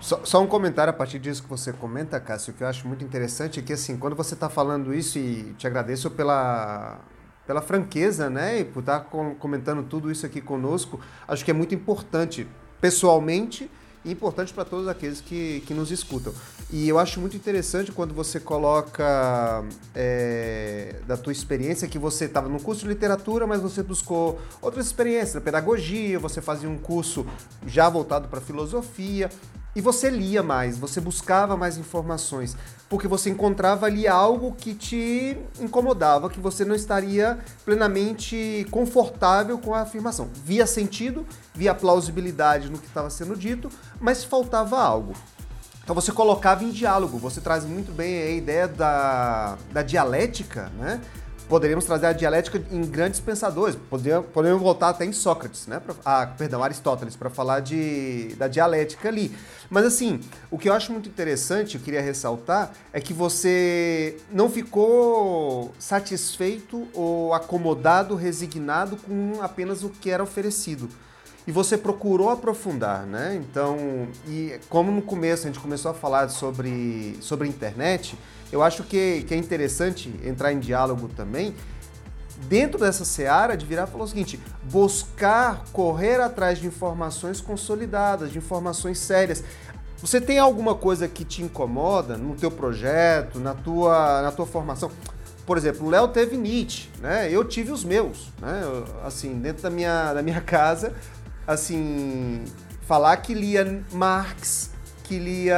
Só, só, um comentário a partir disso que você comenta, Cássio, que eu acho muito interessante é que, assim, quando você está falando isso, e te agradeço pela, pela franqueza, né, e por estar tá comentando tudo isso aqui conosco, acho que é muito importante, pessoalmente, e importante para todos aqueles que, que nos escutam. E eu acho muito interessante quando você coloca é, da tua experiência que você estava no curso de literatura, mas você buscou outras experiências, pedagogia, você fazia um curso já voltado para filosofia. E você lia mais, você buscava mais informações, porque você encontrava ali algo que te incomodava, que você não estaria plenamente confortável com a afirmação. Via sentido, via plausibilidade no que estava sendo dito, mas faltava algo. Então você colocava em diálogo, você traz muito bem a ideia da, da dialética, né? poderíamos trazer a dialética em grandes pensadores. Poderíamos, poderíamos voltar até em Sócrates, né? Pra, ah, perdão, Aristóteles, para falar de, da dialética ali. Mas assim, o que eu acho muito interessante, eu queria ressaltar, é que você não ficou satisfeito ou acomodado, resignado com apenas o que era oferecido e você procurou aprofundar, né? Então, e como no começo a gente começou a falar sobre, sobre internet, eu acho que, que é interessante entrar em diálogo também dentro dessa seara de virar falar o seguinte: buscar correr atrás de informações consolidadas, de informações sérias. Você tem alguma coisa que te incomoda no teu projeto, na tua, na tua formação? Por exemplo, o Léo teve Nietzsche, né? Eu tive os meus, né? Assim, dentro da minha, da minha casa, assim, falar que lia Marx, que lia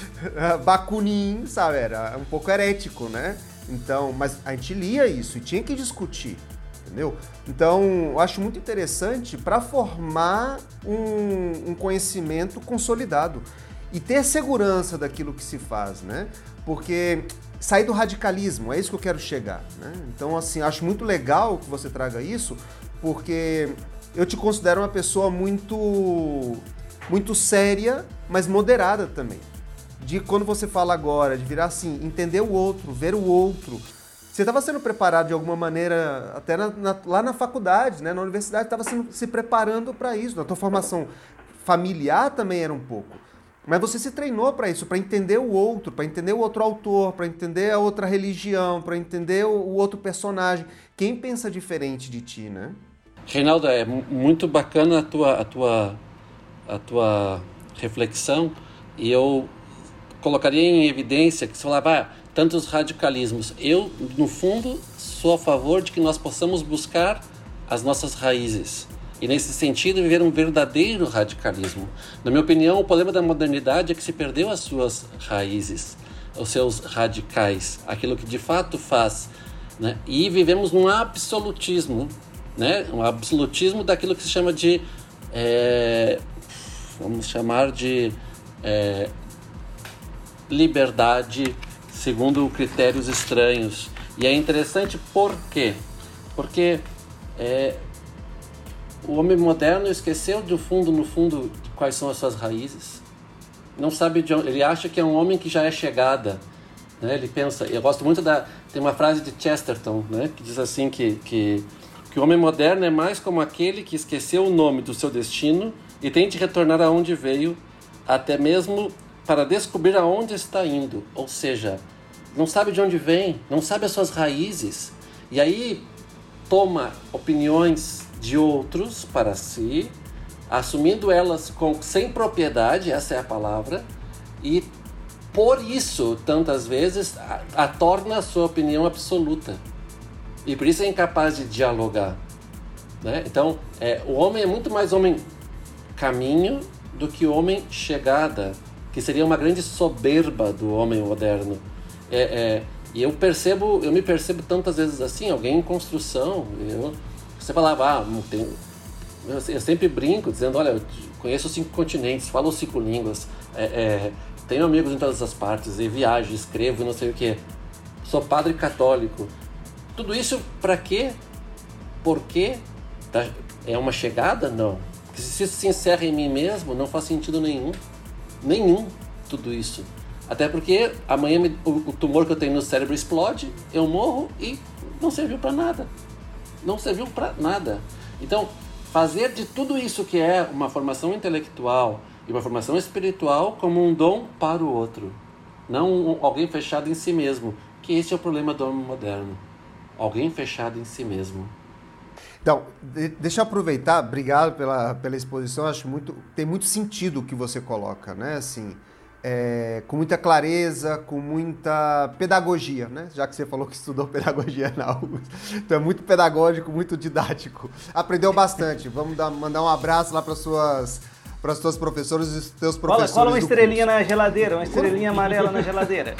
Bakunin, sabe? Era um pouco herético, né? Então, mas a gente lia isso e tinha que discutir, entendeu? Então, eu acho muito interessante para formar um, um, conhecimento consolidado e ter segurança daquilo que se faz, né? Porque sair do radicalismo, é isso que eu quero chegar, né? Então, assim, acho muito legal que você traga isso, porque eu te considero uma pessoa muito muito séria, mas moderada também. De quando você fala agora, de virar assim, entender o outro, ver o outro. Você estava sendo preparado de alguma maneira, até na, na, lá na faculdade, né, na universidade, estava se preparando para isso. Na tua formação familiar também era um pouco. Mas você se treinou para isso, para entender o outro, para entender o outro autor, para entender a outra religião, para entender o, o outro personagem. Quem pensa diferente de ti, né? Reinaldo, é muito bacana a tua, a tua, a tua reflexão e eu colocaria em evidência que você falava ah, tantos radicalismos. Eu, no fundo, sou a favor de que nós possamos buscar as nossas raízes e, nesse sentido, viver um verdadeiro radicalismo. Na minha opinião, o problema da modernidade é que se perdeu as suas raízes, os seus radicais, aquilo que de fato faz. Né? E vivemos num absolutismo né? um absolutismo daquilo que se chama de. É, vamos chamar de é, liberdade segundo critérios estranhos. E é interessante por quê? Porque é, o homem moderno esqueceu do fundo, no fundo, quais são as suas raízes. Não sabe de onde, ele acha que é um homem que já é chegada. Né? Ele pensa, eu gosto muito da, tem uma frase de Chesterton, né? que diz assim que, que, que o homem moderno é mais como aquele que esqueceu o nome do seu destino e tem de retornar aonde veio, até mesmo para descobrir aonde está indo. Ou seja, não sabe de onde vem, não sabe as suas raízes. E aí toma opiniões de outros para si, assumindo elas com, sem propriedade, essa é a palavra, e por isso, tantas vezes, a, a torna a sua opinião absoluta. E por isso é incapaz de dialogar. Né? Então, é, o homem é muito mais homem caminho do que homem chegada, que seria uma grande soberba do homem moderno é, é, e eu percebo, eu me percebo tantas vezes assim, alguém em construção, eu, você falava, ah, tem, eu, eu, sempre brinco dizendo, olha, eu conheço cinco continentes, falo cinco línguas, é, é, tenho amigos em todas as partes, e viajo, escrevo, não sei o que, sou padre católico. Tudo isso para quê? Por quê? Tá, é uma chegada? Não. Porque se isso se encerra em mim mesmo, não faz sentido nenhum. Nenhum tudo isso. Até porque amanhã me, o, o, tumor que eu tenho no cérebro explode, eu morro e não serviu para nada. Não serviu para nada. Então, fazer de tudo isso que é uma formação intelectual e uma formação espiritual como um dom para o outro. Não alguém fechado em si mesmo. Que esse é o problema do homem moderno. Alguém fechado em si mesmo. Então, de, deixa eu aproveitar, obrigado pela, pela exposição, acho muito, tem muito sentido o que você coloca, né? Assim, é, com muita clareza, com muita pedagogia, né? Já que você falou que estudou pedagogia na UFRGS. Então é muito pedagógico, muito didático. Aprendeu bastante. Vamos dar, mandar um abraço lá para suas para as suas professoras e os teus professores. Cola, uma estrelinha curso. na geladeira, uma estrelinha amarela na geladeira.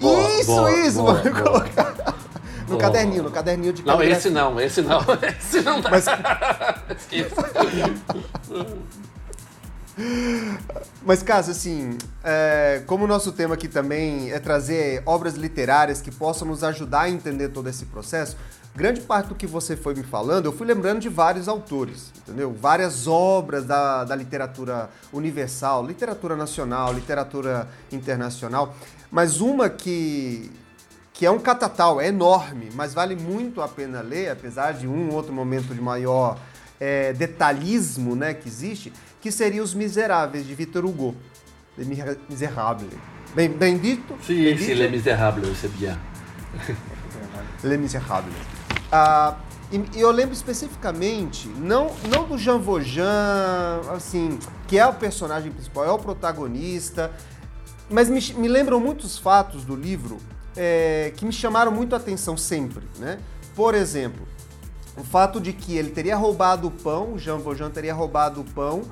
Boa, isso, boa, isso, boa, mano. Colocar. No caderninho, no caderninho de Não, esse não, esse não. Esse não dá. Mas... Mas, caso assim, é, como o nosso tema aqui também é trazer obras literárias que possam nos ajudar a entender todo esse processo, grande parte do que você foi me falando, eu fui lembrando de vários autores, entendeu? Várias obras da, da literatura universal, literatura nacional, literatura internacional, mas uma que, que é um catatal, é enorme, mas vale muito a pena ler, apesar de um outro momento de maior é, detalhismo né, que existe, que seria Os Miseráveis, de Victor Hugo. Les Misérables. Bem, bem dito? Sim, bem sim, Les Misérables, c'est bien. Les Misérables. Ah, e, e, eu lembro especificamente, não, não do Jean Valjean, assim, que é o personagem principal, é o protagonista, mas me, me lembram muitos fatos do livro é, que me chamaram muito a atenção sempre, né? Por exemplo, o fato de que ele teria roubado o pão, Jean Valjean teria roubado o pão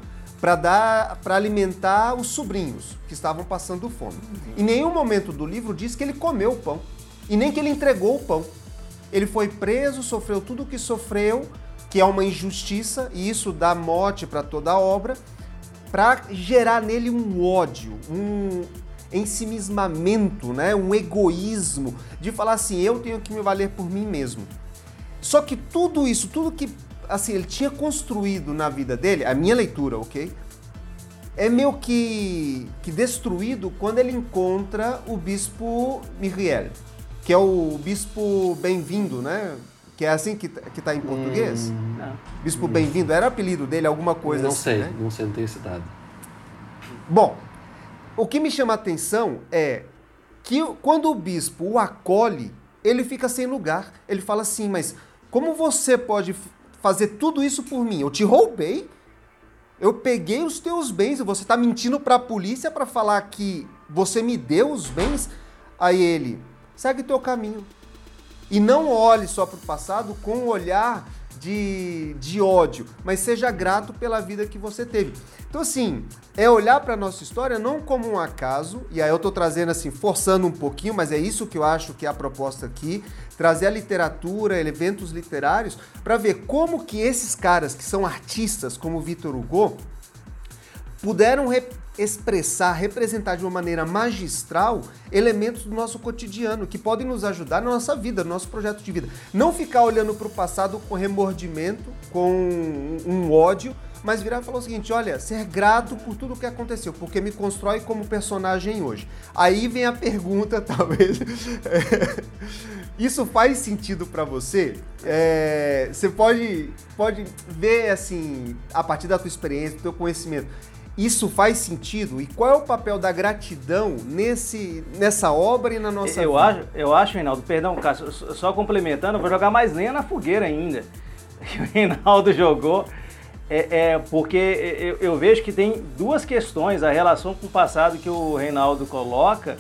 para dar para alimentar os sobrinhos que estavam passando fome. Uhum. Em nenhum momento do livro diz que ele comeu o pão e nem que ele entregou o pão. Ele foi preso, sofreu tudo o que sofreu, que é uma injustiça e isso dá mote para toda a obra, para gerar nele um ódio, um ensimismamento, né? um egoísmo de falar assim, eu tenho que me valer por mim mesmo. Só que tudo isso, tudo que assim, ele tinha construído na vida dele, a minha leitura, ok? É meio que, que destruído quando ele encontra o bispo Miriel, que é o bispo bem-vindo, né? Que é assim que, que tá em português? Hum, bispo hum. bem-vindo, era o apelido dele, alguma coisa não assim, sei, né? Não sei, não tenho esse dado. Bom, o que me chama a atenção é que quando o bispo o acolhe, ele fica sem lugar. Ele fala assim, mas como você pode fazer tudo isso por mim? Eu te roubei, eu peguei os teus bens, você está mentindo para a polícia para falar que você me deu os bens? Aí ele, segue teu caminho. E não olhe só para o passado com um olhar de, de ódio, mas seja grato pela vida que você teve. Então, assim, é olhar para nossa história não como um acaso, e aí eu estou trazendo assim, forçando um pouquinho, mas é isso que eu acho que é a proposta aqui, trazer a literatura, eventos literários, para ver como que esses caras que são artistas, como Victor Hugo, puderam expressar, representar de uma maneira magistral elementos do nosso cotidiano que podem nos ajudar na nossa vida, no nosso projeto de vida. Não ficar olhando para o passado com remordimento, com um ódio, mas virar e falar o seguinte: olha, ser grato por tudo o que aconteceu, porque me constrói como personagem hoje. Aí vem a pergunta, talvez. É, isso faz sentido para você? É, você pode, pode ver, assim, a partir da tua experiência, do teu conhecimento, isso faz sentido? E qual é o papel da gratidão nesse, nessa obra e na nossa eu vida? Acho, eu acho, Reinaldo, perdão, Cássio, só complementando, vou jogar mais lenha na fogueira ainda. O Reinaldo jogou, é, é porque eu, eu, vejo que tem duas questões, a relação com o passado que o Reinaldo coloca,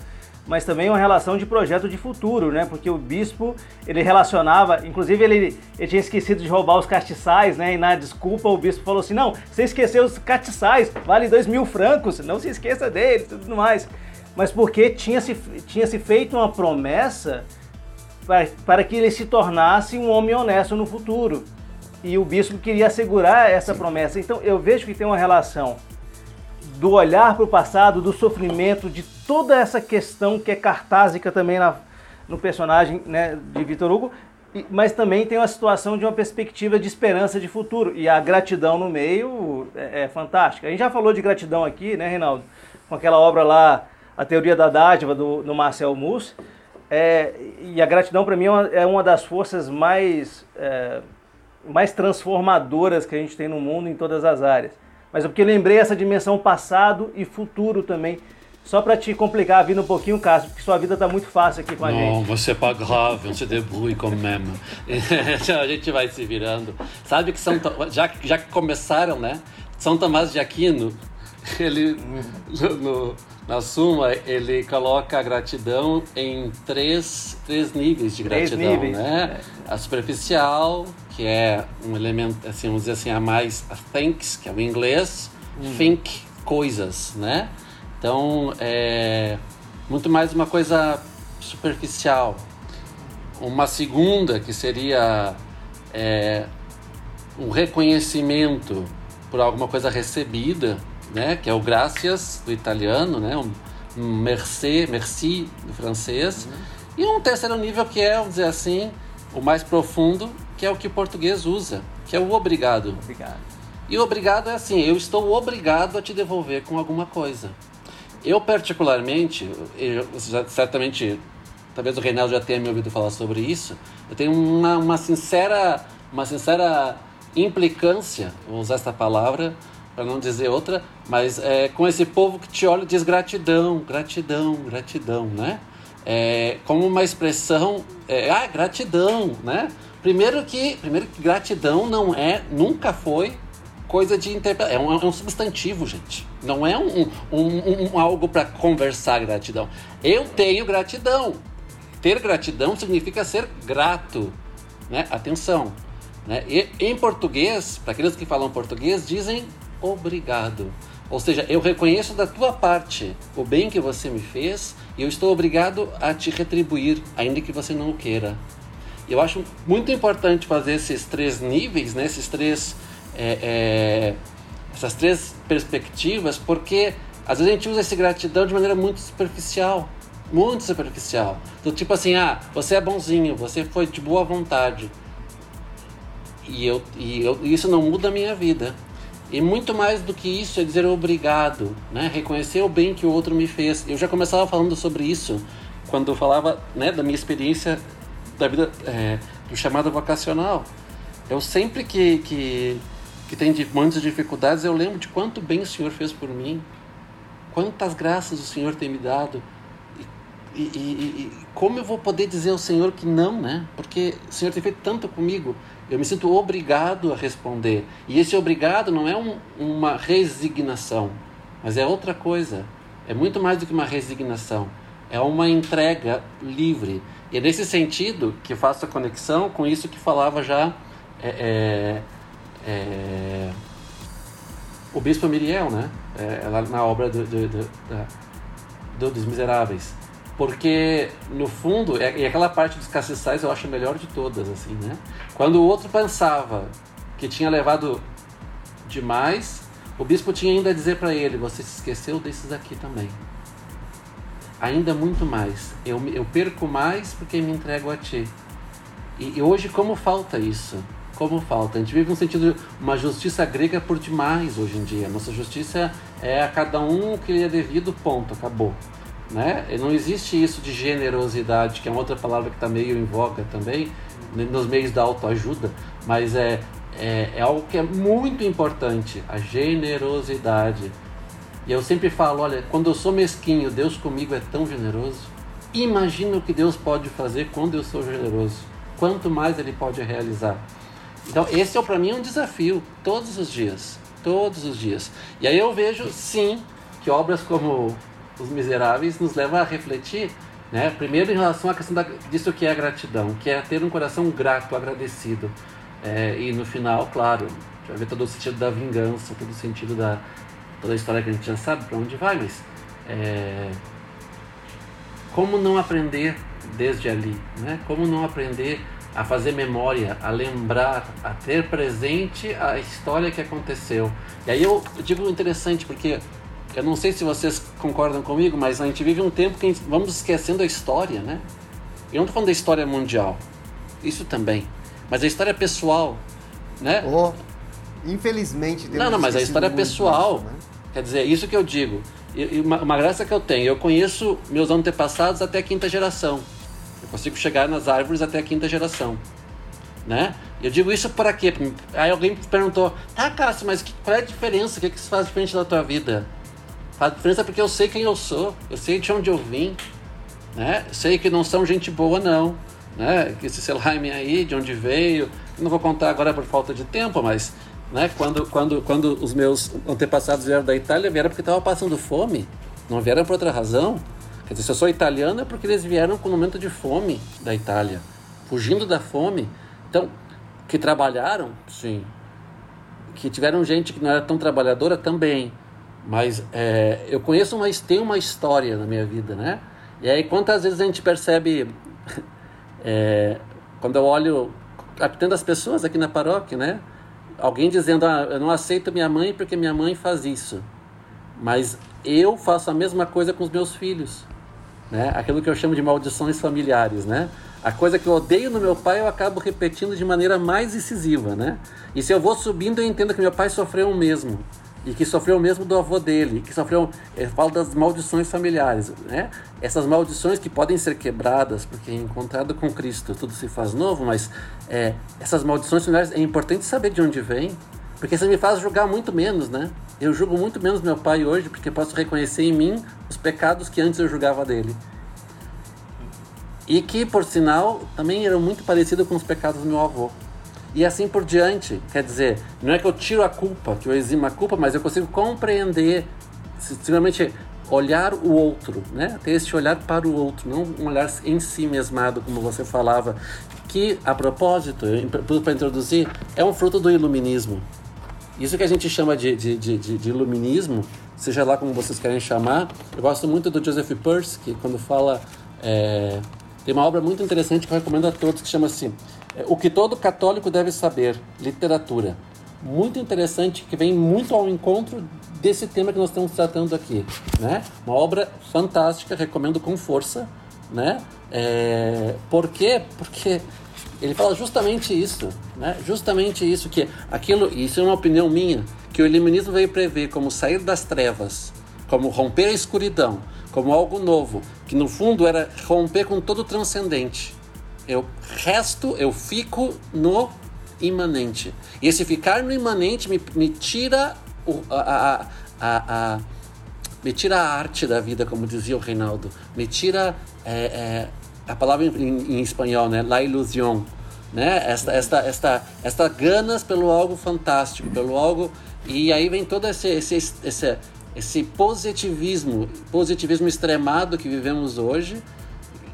mas também uma relação de projeto de futuro, né? Porque o bispo, ele relacionava, inclusive ele, ele tinha esquecido de roubar os castiçais, né? E na desculpa o bispo falou assim, não, você esqueceu os castiçais, vale dois mil francos, não se esqueça deles, tudo mais. Mas porque tinha se, tinha se feito uma promessa para, para que ele se tornasse um homem honesto no futuro. E o bispo queria assegurar essa promessa. Então eu vejo que tem uma relação do olhar para o passado, do sofrimento, de toda essa questão que é cartásica também na, no personagem né, de Vitor Hugo, mas também tem uma situação de uma perspectiva de esperança de futuro. E a gratidão no meio é, é fantástica. A gente já falou de gratidão aqui, né, Reinaldo? Com aquela obra lá, A Teoria da Dádiva, do, do Marcel Mauss. É, e a gratidão, para mim, é uma, é uma, das forças mais, é, mais transformadoras que a gente tem no mundo em todas as áreas mas é porque lembrei essa dimensão passado e futuro também. Só para te complicar a vida um pouquinho, Cássio, porque sua vida tá muito fácil aqui com a Não, gente. Não, você é pas grave, on se débrouille quand même. a gente vai se virando. Sabe que São já, já que começaram, né? São Tomás de Aquino, ele no, na Suma, ele coloca a gratidão em três, três níveis de gratidão, três níveis. né? A superficial, que é um elemento, assim, vamos dizer assim, a mais a thanks, que é o inglês, hum. think, coisas, né? Então, é muito mais uma coisa superficial. Uma segunda, que seria é, um reconhecimento por alguma coisa recebida, né? Que é o gracias do italiano, né? Um, um merci, merci do francês. Uhum. E um terceiro nível que é, vamos dizer assim, o mais profundo, que é o que o português usa, que é o obrigado. Obrigado. E obrigado é assim, eu estou obrigado a te devolver com alguma coisa. Eu particularmente, eu, certamente, talvez o Reinaldo já tenha me ouvido falar sobre isso, eu tenho uma, uma sincera, uma sincera implicância, vou usar essa palavra, para não dizer outra, mas é, com esse povo que te olha e diz gratidão, gratidão, gratidão, né? É, como uma expressão, é, ah, gratidão, né? Primeiro que, primeiro que gratidão não é, nunca foi coisa de interpretação, é um, é um substantivo, gente. Não é um, um, um algo para conversar gratidão. Eu tenho gratidão. Ter gratidão significa ser grato, né? Atenção, né? E, em português, para aqueles que falam português, dizem obrigado. Ou seja, eu reconheço da tua parte o bem que você me fez e eu estou obrigado a te retribuir, ainda que você não o queira. Eu acho muito importante fazer esses três níveis, né? esses três, é, é, essas três perspectivas, porque às vezes a gente usa esse gratidão de maneira muito superficial, muito superficial. Do tipo assim, ah, você é bonzinho, você foi de boa vontade. E, eu, e eu, isso não muda a minha vida. E muito mais do que isso é dizer obrigado, né? Reconhecer o bem que o outro me fez. Eu já começava falando sobre isso quando eu falava né, da minha experiência da vida é, do chamado vocacional. Eu sempre que, que, que tem muitas dificuldades, eu lembro de quanto bem o Senhor fez por mim, quantas graças o Senhor tem me dado. E, e, e, como eu vou poder dizer ao Senhor que não, né? Porque o Senhor tem feito tanto comigo. Eu me sinto obrigado a responder. E esse obrigado não é um, uma resignação, mas é outra coisa. É muito mais do que uma resignação. É uma entrega livre. E é nesse sentido que faço a conexão com isso que falava já é, é, é, o Bispo Miriel, né? É, na obra do, do, do, do, dos Miseráveis porque no fundo e aquela parte dos castiçais eu acho a melhor de todas assim né quando o outro pensava que tinha levado demais O bispo tinha ainda a dizer para ele: Você se esqueceu desses aqui também. Ainda muito mais. Eu, eu perco mais porque me entrego a ti. E, e hoje, como falta isso? Como falta? A gente vive um sentido, uma justiça grega por demais hoje em dia. Nossa justiça é a cada um o que lhe é devido, ponto, acabou. Né? Não existe isso de generosidade, que é uma outra palavra que está meio em voga também, nos meios da autoajuda, mas é, é, é algo que é muito importante, a generosidade. E eu sempre falo, olha, quando eu sou mesquinho, Deus comigo é tão generoso. Imagina o que Deus pode fazer quando eu sou generoso. Quanto mais Ele pode realizar. Então, esse é para mim um desafio, todos os dias. Todos os dias. E aí eu vejo, sim, que obras como Os Miseráveis nos levam a refletir né? Primeiro, em relação à questão da, disso que é a gratidão, que é ter um coração grato, agradecido. É, e no final, claro, vai ver todo o sentido da vingança, todo o sentido da toda a história que a gente já sabe para onde vai, mas é, como não aprender desde ali, né? Como não aprender a fazer memória, a lembrar, a ter presente a história que aconteceu. E aí eu digo interessante porque eu não sei se vocês concordam comigo, mas a gente vive um tempo que vamos esquecendo a história, né? Eu não estou falando da história mundial, isso também, mas a história pessoal, né? Oh, infelizmente. Não, não, mas a história pessoal, né? Quer dizer, isso que eu digo. E uma, uma graça que eu tenho, eu conheço meus antepassados até a quinta geração. Eu consigo chegar nas árvores até a quinta geração, né? Eu digo isso para quê? Aí alguém perguntou, tá, Cássio, mas qual é a diferença? O que, é que isso faz diferente da tua vida? Faz diferença porque eu sei quem eu sou, eu sei de onde eu vim, né? Sei que não são gente boa, não. Né? Esse Selheim aí, de onde veio, não vou contar agora por falta de tempo, mas né? quando, quando, quando os meus antepassados vieram da Itália, vieram porque estavam passando fome, não vieram por outra razão. Quer dizer, se eu sou italiano é porque eles vieram com um momento de fome da Itália, fugindo da fome. Então, que trabalharam, sim. Que tiveram gente que não era tão trabalhadora também. Mas é, eu conheço uma, tem uma história na minha vida, né? E aí quantas vezes a gente percebe, é, quando eu olho, tendo as pessoas aqui na paróquia, né? Alguém dizendo, ah, eu não aceito minha mãe porque minha mãe faz isso. Mas eu faço a mesma coisa com os meus filhos. Né? Aquilo que eu chamo de maldições familiares, né? A coisa que eu odeio no meu pai eu acabo repetindo de maneira mais incisiva, né? E se eu vou subindo eu entendo que meu pai sofreu o mesmo e que sofreu mesmo do avô dele, que sofreu, eu falo das maldições familiares, né? Essas maldições que podem ser quebradas, porque encontrado com Cristo tudo se faz novo, mas é, essas maldições familiares é importante saber de onde vem, porque isso me faz julgar muito menos, né? Eu julgo muito menos meu pai hoje, porque posso reconhecer em mim os pecados que antes eu julgava dele. E que, por sinal, também eram muito parecidos com os pecados do meu avô e assim por diante. Quer dizer, não é que eu tiro a culpa, que eu eximo a culpa, mas eu consigo compreender, simplesmente olhar o outro, né? Ter esse olhar para o outro, não um olhar em si mesmado, como você falava. Que, a propósito, para introduzir, é um fruto do iluminismo. Isso que a gente chama de, de, de, de, iluminismo, seja lá como vocês querem chamar, eu gosto muito do Joseph Peirce, que quando fala. É, tem uma obra muito interessante que eu recomendo a todos, que chama assim o que todo católico deve saber, literatura. Muito interessante, que vem muito ao encontro desse tema que nós estamos tratando aqui. Né? Uma obra fantástica, recomendo com força. Né? É, por quê? Porque ele fala justamente isso, né? justamente isso, que aquilo, isso é uma opinião minha, que o iluminismo veio prever como sair das trevas, como romper a escuridão, como algo novo, que no fundo era romper com todo o transcendente eu resto, eu fico no imanente. E esse ficar no imanente me, me tira o, a, a, a, me tira a arte da vida, como dizia o Reinaldo. Me tira é, é, a palavra em, em, espanhol, né? La ilusión. Né? Esta, esta, esta, esta ganas pelo algo fantástico, pelo algo. E aí vem todo esse, esse, esse, esse positivismo, positivismo extremado que vivemos hoje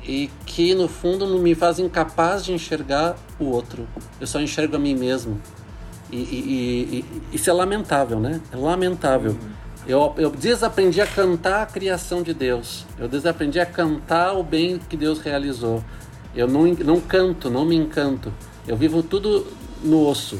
e que no fundo me faz incapaz de enxergar o outro. Eu só enxergo a mim mesmo. E, e, e, isso é lamentável, né? É lamentável. Eu, eu desaprendi a cantar a criação de Deus. Eu desaprendi a cantar o bem que Deus realizou. Eu não, não canto, não me encanto. Eu vivo tudo no osso.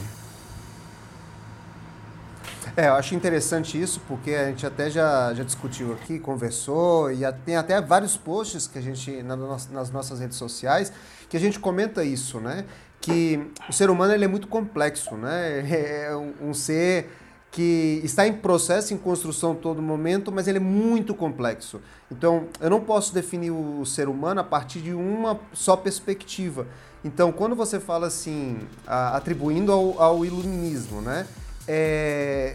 É, eu acho interessante isso, porque a gente até já, já discutiu aqui, conversou, e tem até vários posts que a gente, nas nossas redes sociais, que a gente comenta isso, né? Que o ser humano ele é muito complexo, né? É um ser que está em processo, em construção todo momento, mas ele é muito complexo. Então, eu não posso definir o ser humano a partir de uma só perspectiva. Então, quando você fala assim, atribuindo ao, ao iluminismo, né? É,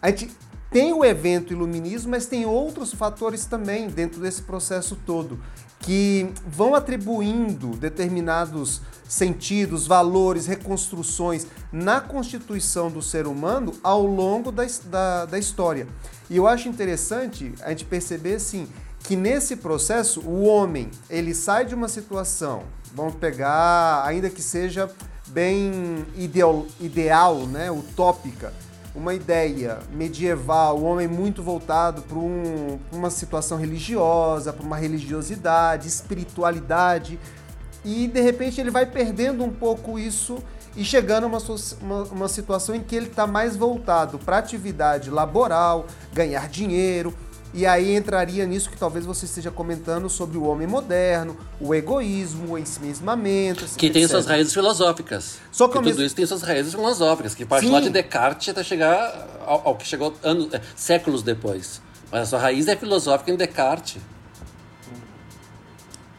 a gente tem o evento iluminismo, mas tem outros fatores também dentro desse processo todo que vão atribuindo determinados sentidos, valores, reconstruções na constituição do ser humano ao longo da, da, da história. E eu acho interessante a gente perceber assim que nesse processo o homem ele sai de uma situação, vamos pegar, ainda que seja bem ideal, ideal né, utópica, uma ideia medieval, o homem muito voltado para um, uma situação religiosa, para uma religiosidade, espiritualidade, e de repente ele vai perdendo um pouco isso e chegando a uma, uma, uma situação em que ele está mais voltado para atividade laboral, ganhar dinheiro, e aí entraria nisso que talvez você esteja comentando sobre o homem moderno, o egoísmo, o ensimismamento. Assim, que etc. tem suas raízes filosóficas. Só que, que tudo mesmo... isso tem suas raízes filosóficas, que parte Sim. lá de Descartes até chegar ao, ao que chegou anos, é, séculos depois. Mas a sua raiz é filosófica em Descartes.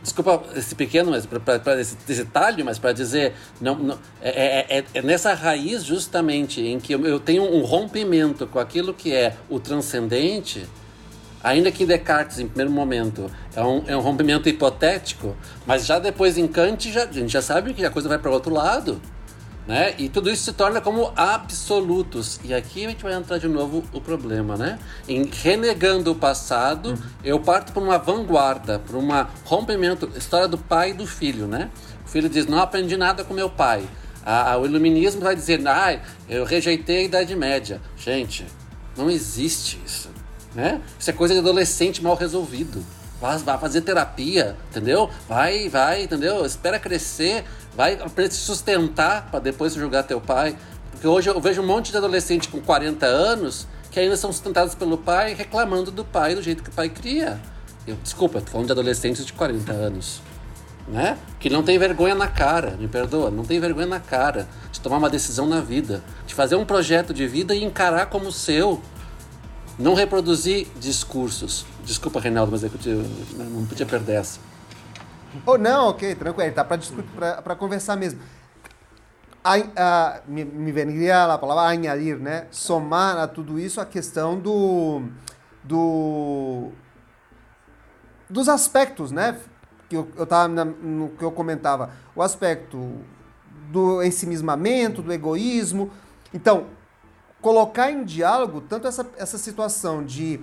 Desculpa esse pequeno, mas para esse, detalhe, mas para dizer, não, não é, é, é, é, nessa raiz justamente em que eu, eu tenho um rompimento com aquilo que é o transcendente Ainda que Descartes, em primeiro momento, é um, é um rompimento hipotético, mas já depois em Kant, já, a gente já sabe que a coisa vai para o outro lado. Né? E tudo isso se torna como absolutos. E aqui a gente vai entrar de novo o problema, né? Em renegando o passado, uhum. eu parto para uma vanguarda, para um rompimento, história do pai e do filho, né? O filho diz: "Não aprendi nada com meu pai". A, a, o iluminismo vai dizer: "Ah, eu rejeitei a Idade Média". Gente, não existe isso né? Isso é coisa de adolescente mal resolvido. Vai, vai fazer terapia, entendeu? Vai, vai, entendeu? Espera crescer, vai aprender se sustentar para depois julgar teu pai. Porque hoje eu vejo um monte de adolescente com 40 anos que ainda são sustentados pelo pai reclamando do pai do jeito que o pai cria. Eu, desculpa, tô falando de adolescentes de 40 anos. Né? Que não tem vergonha na cara, me perdoa, não tem vergonha na cara de tomar uma decisão na vida, de fazer um projeto de vida e encarar como seu não reproduzir discursos. Desculpa, Reinaldo, mas é que eu não podia perder essa. Oh, não, ok, tranquilo. Tá para conversar mesmo. A, a, me, me a palavra añadir, né? Somar a tudo isso a questão do, do dos aspectos, né? Que eu, eu tava na, no que eu comentava, o aspecto do ensimismamento, do egoísmo. Então, colocar em diálogo tanto essa, essa situação de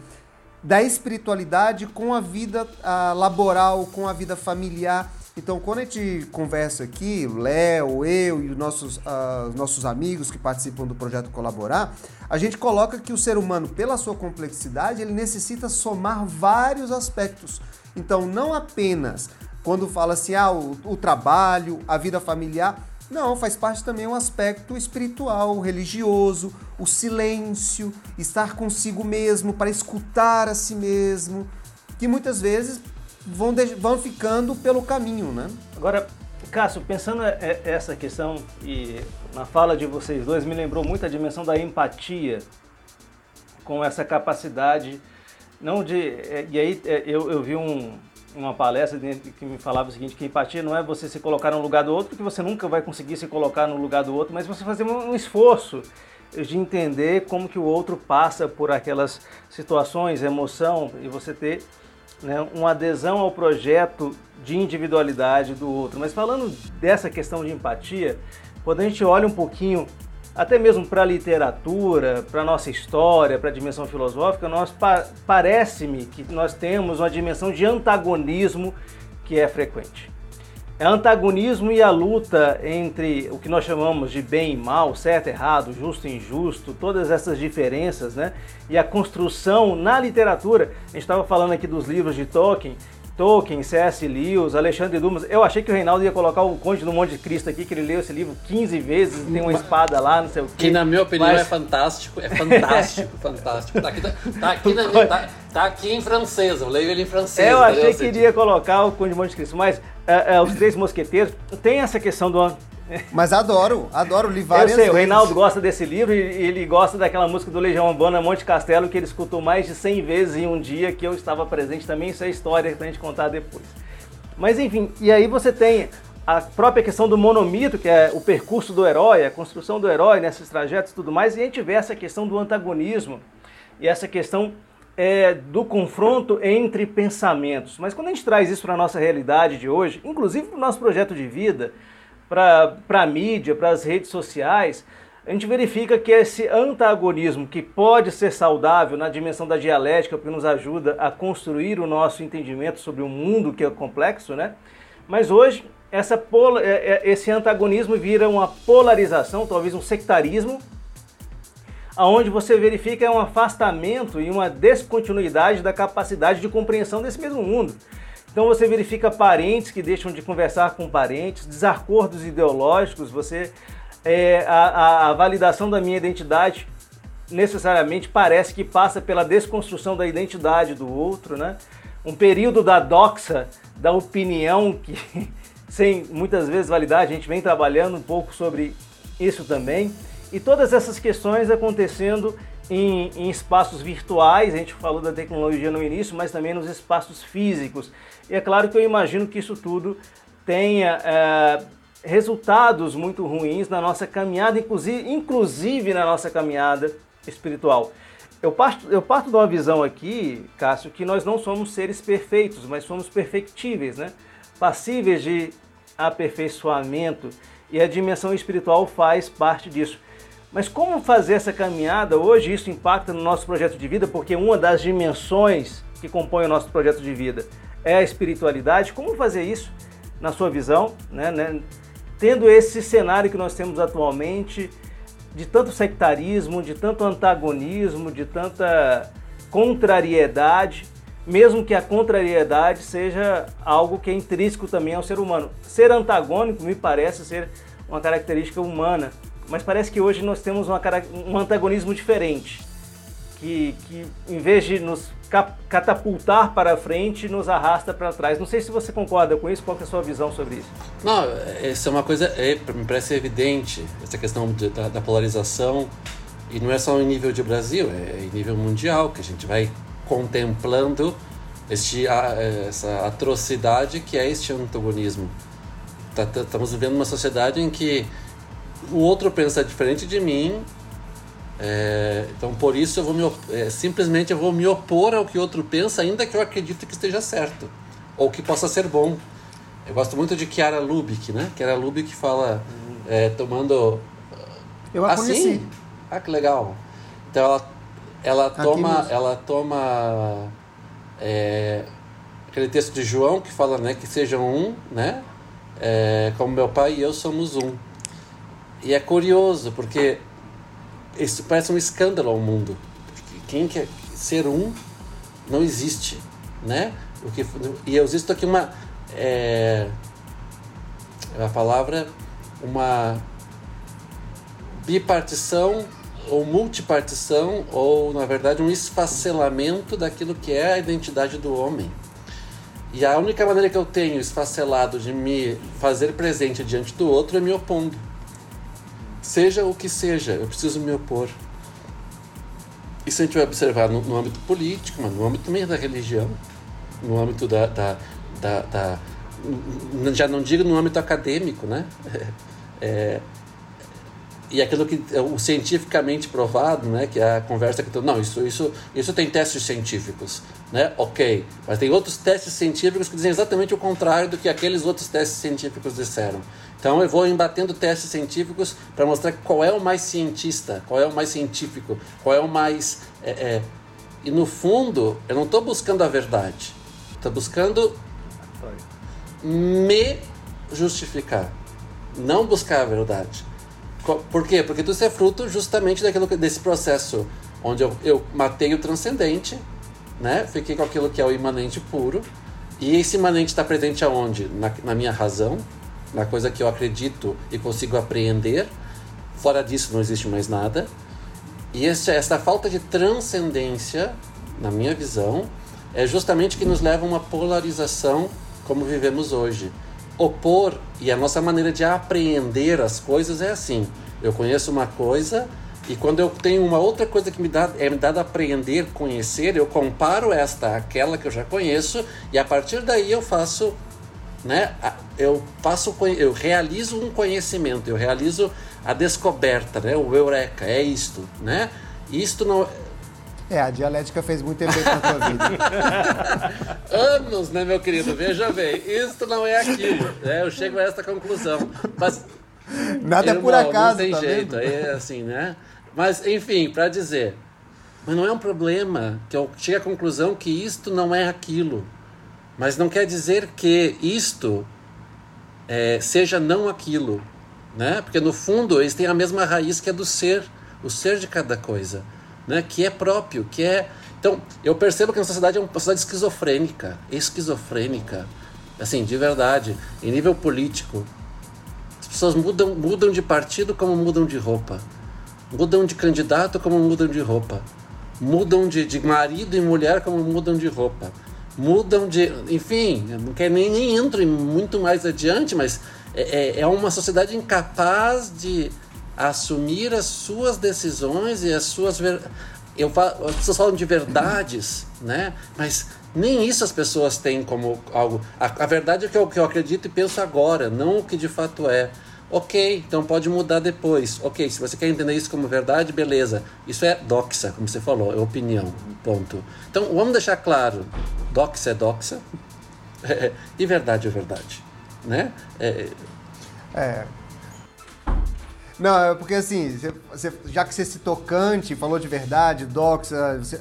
da espiritualidade com a vida a, laboral, com a vida familiar. Então, quando a gente conversa aqui, o Léo, eu e os nossos, uh, nossos amigos que participam do projeto Colaborar, a gente coloca que o ser humano, pela sua complexidade, ele necessita somar vários aspectos. Então, não apenas quando fala assim, ah, o, o trabalho, a vida familiar, não, faz parte também um aspecto espiritual, religioso, o silêncio, estar consigo mesmo, para escutar a si mesmo, que muitas vezes vão, vão ficando pelo caminho, né? Agora, Cássio, pensando essa questão e na fala de vocês dois, me lembrou muito a dimensão da empatia, com essa capacidade, não de... E aí eu, eu vi um, uma palestra que me falava o seguinte, que empatia não é você se colocar no lugar do outro, que você nunca vai conseguir se colocar no lugar do outro, mas você fazer um esforço de entender como que o outro passa por aquelas situações, emoção, e você ter né, uma adesão ao projeto de individualidade do outro. Mas falando dessa questão de empatia, quando a gente olha um pouquinho até mesmo para a literatura, para a nossa história, para a dimensão filosófica, nós pa parece-me que nós temos uma dimensão de antagonismo que é frequente. É antagonismo e a luta entre o que nós chamamos de bem e mal, certo e errado, justo e injusto, todas essas diferenças, né? E a construção na literatura, a gente estava falando aqui dos livros de Tolkien, Tolkien, C.S. Lewis, Alexandre Dumas. Eu achei que o Reinaldo ia colocar o Conde do Monte Cristo aqui, que ele leu esse livro 15 vezes, tem uma espada lá, não sei o quê. Que na minha opinião Mas... é fantástico, é fantástico, fantástico. Tá aqui, tá, tá aqui, na, tá, tá, aqui em francês, eu leio ele em francês. Eu achei que iria colocar o Conde do Monte Cristo, mas é, é, os Três Mosqueteiros, tem essa questão do mas adoro, adoro, li várias Eu sei, vezes. o Reinaldo gosta desse livro e ele gosta daquela música do Legião Urbana Monte Castelo que ele escutou mais de 100 vezes em um dia que eu estava presente também. Isso é história pra gente contar depois. Mas enfim, e aí você tem a própria questão do monomito, que é o percurso do herói, a construção do herói nesses trajetos e tudo mais, e a gente vê essa questão do antagonismo e essa questão é, do confronto entre pensamentos. Mas quando a gente traz isso para a nossa realidade de hoje, inclusive para o nosso projeto de vida, para a mídia, para as redes sociais, a gente verifica que esse antagonismo, que pode ser saudável na dimensão da dialética, porque nos ajuda a construir o nosso entendimento sobre o mundo que é complexo, né? Mas hoje essa pola, é, é, esse antagonismo vira uma polarização, talvez um sectarismo, aonde você verifica um afastamento e uma descontinuidade da capacidade de compreensão desse mesmo mundo. Então você verifica parentes que deixam de conversar com parentes, desacordos ideológicos, você é, a, a, validação da minha identidade necessariamente parece que passa pela desconstrução da identidade do outro, né? Um período da doxa, da opinião que sem muitas vezes validade, a gente vem trabalhando um pouco sobre isso também. E todas essas questões acontecendo em, em, espaços virtuais, a gente falou da tecnologia no início, mas também nos espaços físicos. E é claro que eu imagino que isso tudo tenha é, resultados muito ruins na nossa caminhada, inclusive, inclusive na nossa caminhada espiritual. Eu parto, eu parto de uma visão aqui, Cássio, que nós não somos seres perfeitos, mas somos perfectíveis, né? passíveis de aperfeiçoamento, e a dimensão espiritual faz parte disso. Mas como fazer essa caminhada hoje? Isso impacta no nosso projeto de vida, porque uma das dimensões que compõe o nosso projeto de vida é a espiritualidade. Como fazer isso, na sua visão, né, né, tendo esse cenário que nós temos atualmente de tanto sectarismo, de tanto antagonismo, de tanta contrariedade, mesmo que a contrariedade seja algo que é intrínseco também ao ser humano. Ser antagônico me parece ser uma característica humana mas parece que hoje nós temos uma, um antagonismo diferente, que, que em vez de nos catapultar para frente, nos arrasta para trás. Não sei se você concorda com isso, qual é a sua visão sobre isso? Não, essa é uma coisa, é, me parece evidente, essa questão de, da, da, polarização, e não é só em nível de Brasil, é em nível mundial, que a gente vai contemplando este, essa atrocidade que é este antagonismo. Tá, tá, estamos vivendo uma sociedade em que o outro pensa diferente de mim. É, então por isso eu vou me é, simplesmente eu vou me opor ao que o outro pensa, ainda que eu acredite que esteja certo ou que possa ser bom. Eu gosto muito de Chiara Lubick, né? Chiara Lubick fala é, tomando eu a assim. Conheci. Ah, que legal. Então ela ela toma ela toma é, aquele texto de João que fala né que sejam um, né? É, como meu pai e eu somos um. E é curioso, porque isso parece um escândalo ao mundo. Quem quer ser um não existe, né? O que, e eu existo aqui uma... É, a palavra... Uma bipartição ou multipartição ou na verdade um esfacelamento daquilo que é a identidade do homem. E a única maneira que eu tenho esfacelado de me fazer presente diante do outro é me opondo. Seja o que seja, eu preciso me opor. Isso a gente vai observar no, no âmbito político, mas no âmbito também da religião, no âmbito da, da, da, da já não digo no âmbito acadêmico, né? É, e aquilo que é o cientificamente provado, né, que é a conversa que não, isso isso isso tem testes científicos, né? OK, mas tem outros testes científicos que dizem exatamente o contrário do que aqueles outros testes científicos disseram. Então eu vou embatendo testes científicos para mostrar qual é o mais cientista, qual é o mais científico, qual é o mais. É, é... E no fundo, eu não estou buscando a verdade. Estou buscando me justificar. Não buscar a verdade. Por quê? Porque tudo isso é fruto justamente daquilo, desse processo onde eu, eu matei o transcendente, né? fiquei com aquilo que é o imanente puro E esse imanente está presente aonde? Na, na minha razão, na coisa que eu acredito e consigo apreender. Fora disso não existe mais nada. E essa, essa falta de transcendência, na minha visão, é justamente que nos leva a uma polarização como vivemos hoje. Opor e a nossa maneira de apreender as coisas é assim. Eu conheço uma coisa e quando eu tenho uma outra coisa que me dá, é me dada a aprender, conhecer, eu comparo esta àquela que eu já conheço e a partir daí eu faço, né? Eu faço, eu realizo um conhecimento, eu realizo a descoberta, né? O eureka, é isto, né? Isto não é, a dialética fez muito efeito na tua vida. Anos, né, meu querido? Veja bem, isto não é aquilo. Né? Eu chego a esta conclusão. Mas. Nada é por acaso. Não tem tá jeito, vendo? é assim, né? Mas, enfim, para dizer, mas não é um problema que eu chegue à conclusão que isto não é aquilo. Mas não quer dizer que isto é, seja não aquilo. Né? Porque no fundo eles têm a mesma raiz que é do ser, o ser de cada coisa, né? que é próprio, que é. Então, eu percebo que a sociedade é uma sociedade esquizofrênica, esquizofrênica, assim, de verdade, em nível político. As pessoas mudam, mudam de partido como mudam de roupa. Mudam de candidato como mudam de roupa. Mudam de, de marido e mulher como mudam de roupa. Mudam de. Enfim, não quero nem, nem entro muito mais adiante, mas é, é, é uma sociedade incapaz de assumir as suas decisões e as suas. Ver... Eu falo, as pessoas falam de verdades, né? Mas nem isso as pessoas têm como algo. A, a verdade é que eu, que eu acredito e penso agora, não o que de fato é. Ok, então pode mudar depois. Ok, se você quer entender isso como verdade, beleza. Isso é doxa, como você falou, é opinião. Ponto. Então vamos deixar claro: doxa é doxa e verdade é verdade. Né? É. é. Não, é porque assim, você, já que você citou Kant, falou de verdade, doxa, você,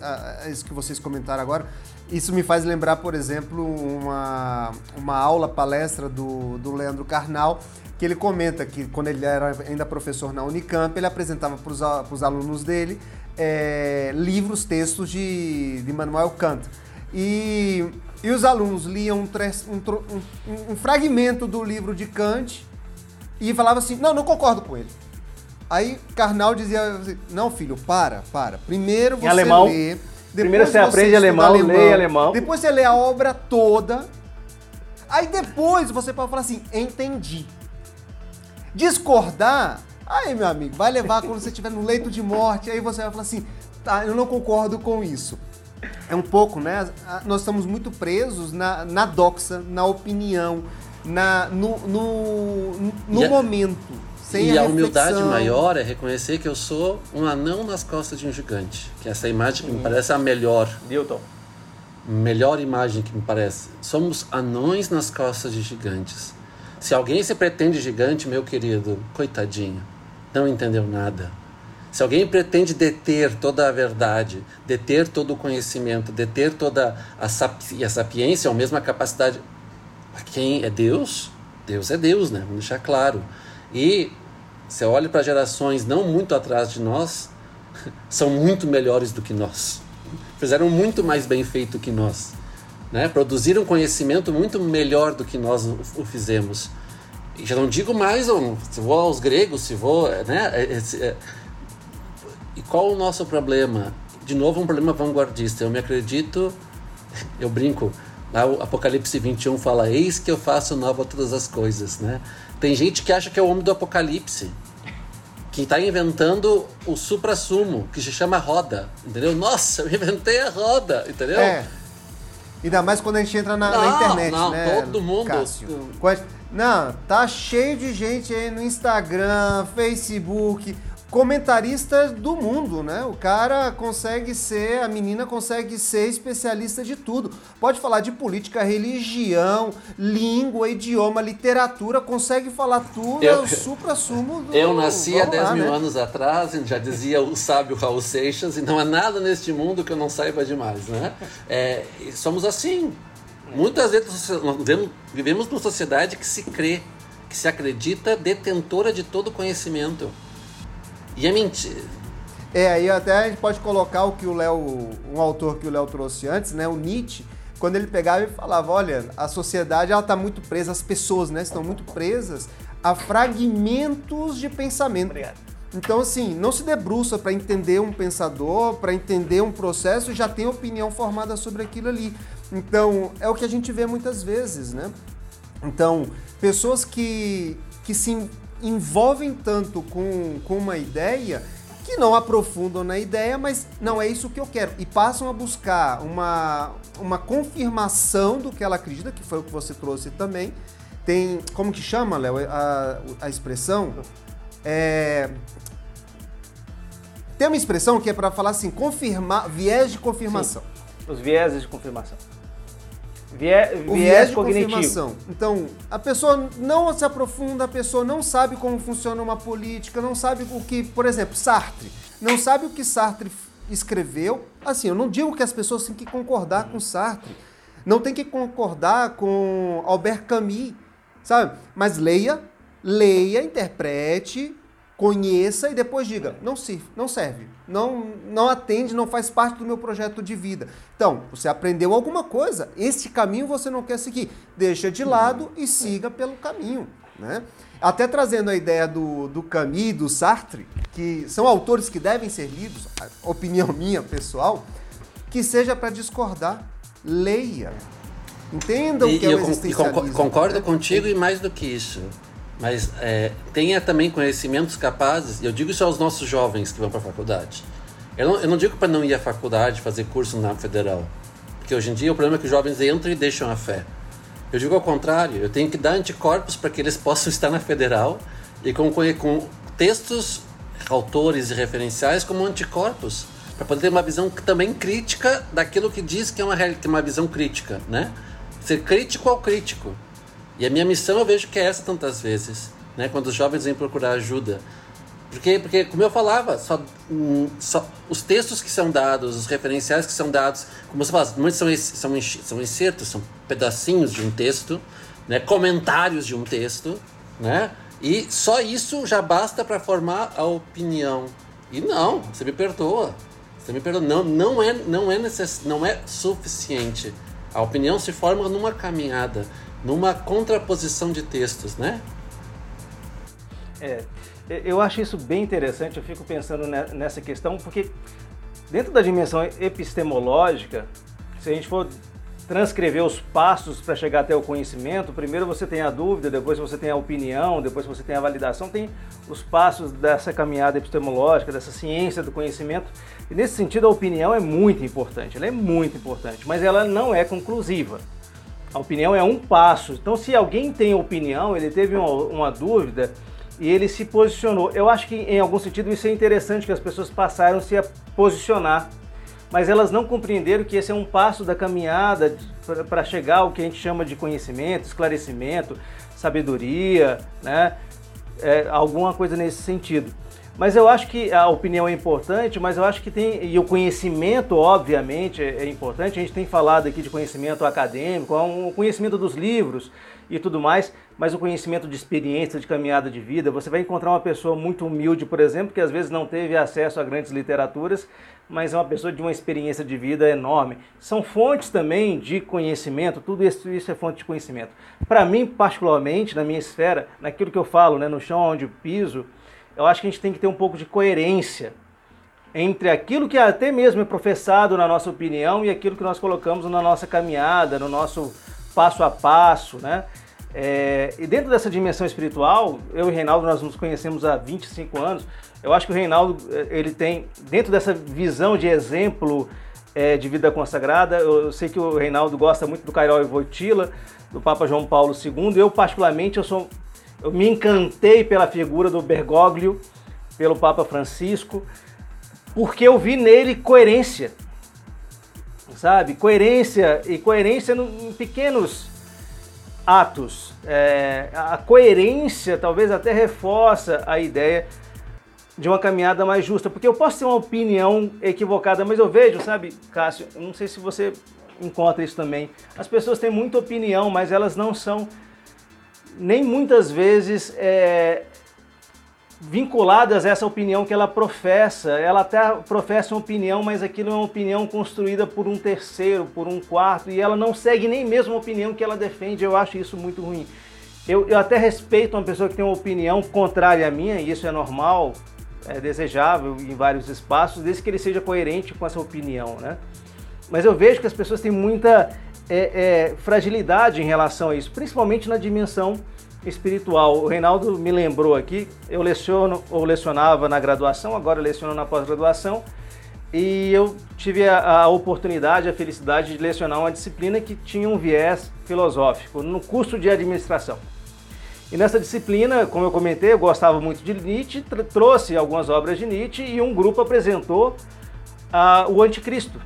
isso que vocês comentaram agora, isso me faz lembrar, por exemplo, uma, uma aula, palestra do, do Leandro Carnal, que ele comenta que quando ele era ainda professor na Unicamp, ele apresentava para os alunos dele é, livros, textos de, de Manuel Kant. E, e os alunos liam um, um, um, fragmento do livro de Kant e falavam assim, não, não concordo com ele. Aí Karnal dizia assim, não filho, para, para. Primeiro você alemão. lê... Primeiro você, você aprende alemão, alemão, lê alemão. Depois você lê a obra toda. Aí depois você pode falar assim, entendi. Discordar, aí, meu amigo, vai levar quando você estiver no leito de morte, aí você vai falar assim, tá, eu não concordo com isso. É um pouco, né? Nós estamos muito presos na, na doxa, na opinião, na, no, no, no momento. Sem e a, a humildade maior é reconhecer que eu sou um anão nas costas de um gigante. Que essa imagem que me parece a melhor. Newton. Melhor imagem que me parece. Somos anões nas costas de gigantes. Se alguém se pretende gigante, meu querido, coitadinho, não entendeu nada. Se alguém pretende deter toda a verdade, deter todo o conhecimento, deter toda a, sapi a sapiência, ou mesmo a capacidade. Quem é Deus? Deus é Deus, né? Vamos deixar claro. E se olha para gerações não muito atrás de nós, são muito melhores do que nós. Fizeram muito mais bem feito que nós né? produziram conhecimento muito melhor do que nós o fizemos. E já não digo mais, se vou aos gregos, se vou. Né? É, é, é, e qual o nosso problema? De novo, um problema vanguardista. Eu me acredito, eu brinco, lá o Apocalipse 21 fala: Eis que eu faço nova todas as coisas. Né? Tem gente que acha que é o homem do Apocalipse que está inventando o supra-sumo, que se chama roda, entendeu? Nossa, eu inventei a roda, entendeu? É. Ainda mais quando a gente entra na, não, na internet, não, né? Todo mundo. Cássio. Não, tá cheio de gente aí no Instagram, Facebook, comentaristas do mundo, né? O cara consegue ser, a menina consegue ser especialista de tudo. Pode falar de política, religião, língua, idioma, literatura, consegue falar tudo, eu, é o supra-sumo do... Eu nasci há 10 mil né? anos atrás, já dizia o sábio Raul Seixas, e não há nada neste mundo que eu não saiba demais, né? É, somos assim. Muitas vezes nós vivemos, vivemos numa sociedade que se crê, que se acredita detentora de todo conhecimento. E é mentira. É, aí até a gente pode colocar o que o Léo, um autor que o Léo trouxe antes, né, o Nietzsche, quando ele pegava e falava, olha, a sociedade ela está muito presa, as pessoas né, estão muito presas a fragmentos de pensamento. Obrigado. Então, assim, não se debruça para entender um pensador, para entender um processo e já tem opinião formada sobre aquilo ali. Então, é o que a gente vê muitas vezes, né? Então, pessoas que, que se envolvem tanto com, com uma ideia que não aprofundam na ideia, mas não é isso que eu quero. E passam a buscar uma, uma confirmação do que ela acredita, que foi o que você trouxe também. Tem, como que chama, Léo, a, a expressão? É, tem uma expressão que é para falar assim, confirmar, viés de confirmação. Sim. Os vieses de confirmação. Viés, o viés de cognitivo. confirmação. Então, a pessoa não se aprofunda, a pessoa não sabe como funciona uma política, não sabe o que, por exemplo, Sartre, não sabe o que Sartre escreveu. Assim, eu não digo que as pessoas têm que concordar com Sartre, não tem que concordar com Albert Camus, sabe? Mas leia, leia, interprete, conheça e depois diga, não serve, não serve, não, não atende, não faz parte do meu projeto de vida. Então, você aprendeu alguma coisa, este caminho você não quer seguir, deixa de lado e siga pelo caminho, né? Até trazendo a ideia do, do Camus e do Sartre, que são autores que devem ser lidos, opinião minha pessoal, que seja para discordar, leia. Entenda o que é o existencialismo. E concordo né? contigo e mais do que isso mas é, tenha também conhecimentos capazes, eu digo isso aos nossos jovens que vão para a faculdade. Eu não, eu não digo para não ir à faculdade fazer curso na federal, porque hoje em dia o problema é que os jovens entram e deixam a fé. Eu digo ao contrário, eu tenho que dar anticorpos para que eles possam estar na federal e com, com textos, autores e referenciais como anticorpos, para poder ter uma visão também crítica daquilo que diz que é uma, é uma visão crítica, né? Ser crítico ao crítico. E a minha missão eu vejo que é essa tantas vezes, né? Quando os jovens vêm procurar ajuda. Porque, porque como eu falava, só, hum, só os textos que são dados, os referenciais que são dados, como você fala, muitos são, são, são insertos, são pedacinhos de um texto, né? comentários de um texto, né? E só isso já basta para formar a opinião. E não, você me perdoa. Você me perdoa. Não, não, é, não, é necess, não é suficiente. A opinião se forma numa caminhada numa contraposição de textos, né? É, eu acho isso bem interessante, eu fico pensando nessa questão, porque dentro da dimensão epistemológica, se a gente for transcrever os passos para chegar até o conhecimento, primeiro você tem a dúvida, depois você tem a opinião, depois você tem a validação, tem os passos dessa caminhada epistemológica, dessa ciência do conhecimento. E nesse sentido a opinião é muito importante, ela é muito importante, mas ela não é conclusiva. A opinião é um passo. Então, se alguém tem opinião, ele teve uma, uma dúvida e ele se posicionou. Eu acho que, em algum sentido, isso é interessante que as pessoas passaram -se a posicionar, mas elas não compreenderam que esse é um passo da caminhada para chegar ao que a gente chama de conhecimento, esclarecimento, sabedoria, né? É, alguma coisa nesse sentido. Mas eu acho que a opinião é importante, mas eu acho que tem. E o conhecimento, obviamente, é, é importante. A gente tem falado aqui de conhecimento acadêmico, o conhecimento dos livros e tudo mais, mas o conhecimento de experiência, de caminhada de vida. Você vai encontrar uma pessoa muito humilde, por exemplo, que às vezes não teve acesso a grandes literaturas, mas é uma pessoa de uma experiência de vida enorme. São fontes também de conhecimento, tudo isso, isso é fonte de conhecimento. Para mim, particularmente, na minha esfera, naquilo que eu falo, né, no chão onde piso eu acho que a gente tem que ter um pouco de coerência entre aquilo que até mesmo é professado na nossa opinião e aquilo que nós colocamos na nossa caminhada, no nosso passo a passo, né? É, e dentro dessa dimensão espiritual, eu e o Reinaldo nós nos conhecemos há 25 anos. Eu acho que o Reinaldo eh, ele tem dentro dessa visão de exemplo é, de vida consagrada. Eu, eu, sei que o Reinaldo gosta muito do Cairó e Voitila, do Papa João Paulo II. Eu particularmente eu sou eu me encantei pela figura do Bergoglio, pelo Papa Francisco, porque eu vi nele coerência. Sabe? Coerência e coerência em pequenos atos. É, a coerência talvez até reforça a ideia de uma caminhada mais justa, porque eu posso ter uma opinião equivocada, mas eu vejo, sabe, Cássio, não sei se você encontra isso também. As pessoas têm muita opinião, mas elas não são nem muitas vezes é, vinculadas a essa opinião que ela professa. Ela até professa uma opinião, mas aquilo é uma opinião construída por um terceiro, por um quarto, e ela não segue nem mesmo a opinião que ela defende. Eu acho isso muito ruim. Eu, eu até respeito uma pessoa que tem uma opinião contrária à minha, e isso é normal, é desejável em vários espaços, desde que ele seja coerente com essa opinião, né? Mas eu vejo que as pessoas têm muita é, é, fragilidade em relação a isso, principalmente na dimensão espiritual. O Reinaldo me lembrou aqui, eu leciono ou lecionava na graduação, agora leciono na pós-graduação, e eu tive a, a, oportunidade, a felicidade de lecionar uma disciplina que tinha um viés filosófico no curso de administração. E nessa disciplina, como eu comentei, eu gostava muito de Nietzsche, trouxe algumas obras de Nietzsche e um grupo apresentou uh, o Anticristo.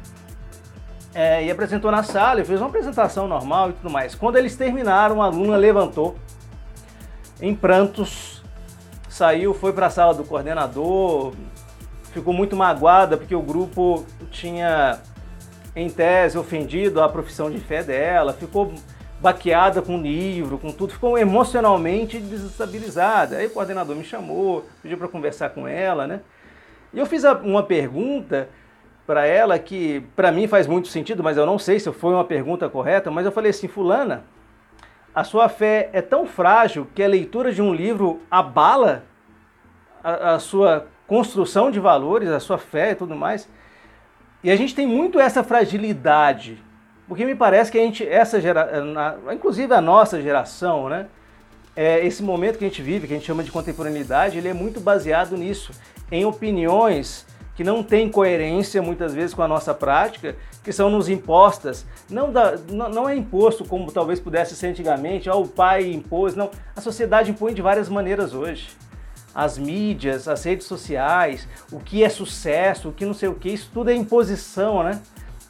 É, e apresentou na sala, e fez uma apresentação normal e tudo mais. Quando eles terminaram, a aluna levantou em prantos, saiu, foi para a sala do coordenador, ficou muito magoada porque o grupo tinha, em tese, ofendido a profissão de fé dela, ficou baqueada com o livro, com tudo, ficou emocionalmente desestabilizada. Aí o coordenador me chamou, pediu para conversar com ela, né? E eu fiz uma pergunta para ela que para mim faz muito sentido, mas eu não sei se foi uma pergunta correta, mas eu falei assim, fulana, a sua fé é tão frágil que a leitura de um livro abala a, a sua construção de valores, a sua fé e tudo mais. E a gente tem muito essa fragilidade, porque me parece que a gente, essa geração, inclusive a nossa geração, né? É, esse momento que a gente vive, que a gente chama de contemporaneidade, ele é muito baseado nisso, em opiniões que não têm coerência muitas vezes com a nossa prática, que são nos impostas. Não, da, não, não é imposto como talvez pudesse ser antigamente, oh, o pai impôs, não. A sociedade impõe de várias maneiras hoje. As mídias, as redes sociais, o que é sucesso, o que não sei o que, isso tudo é imposição, né?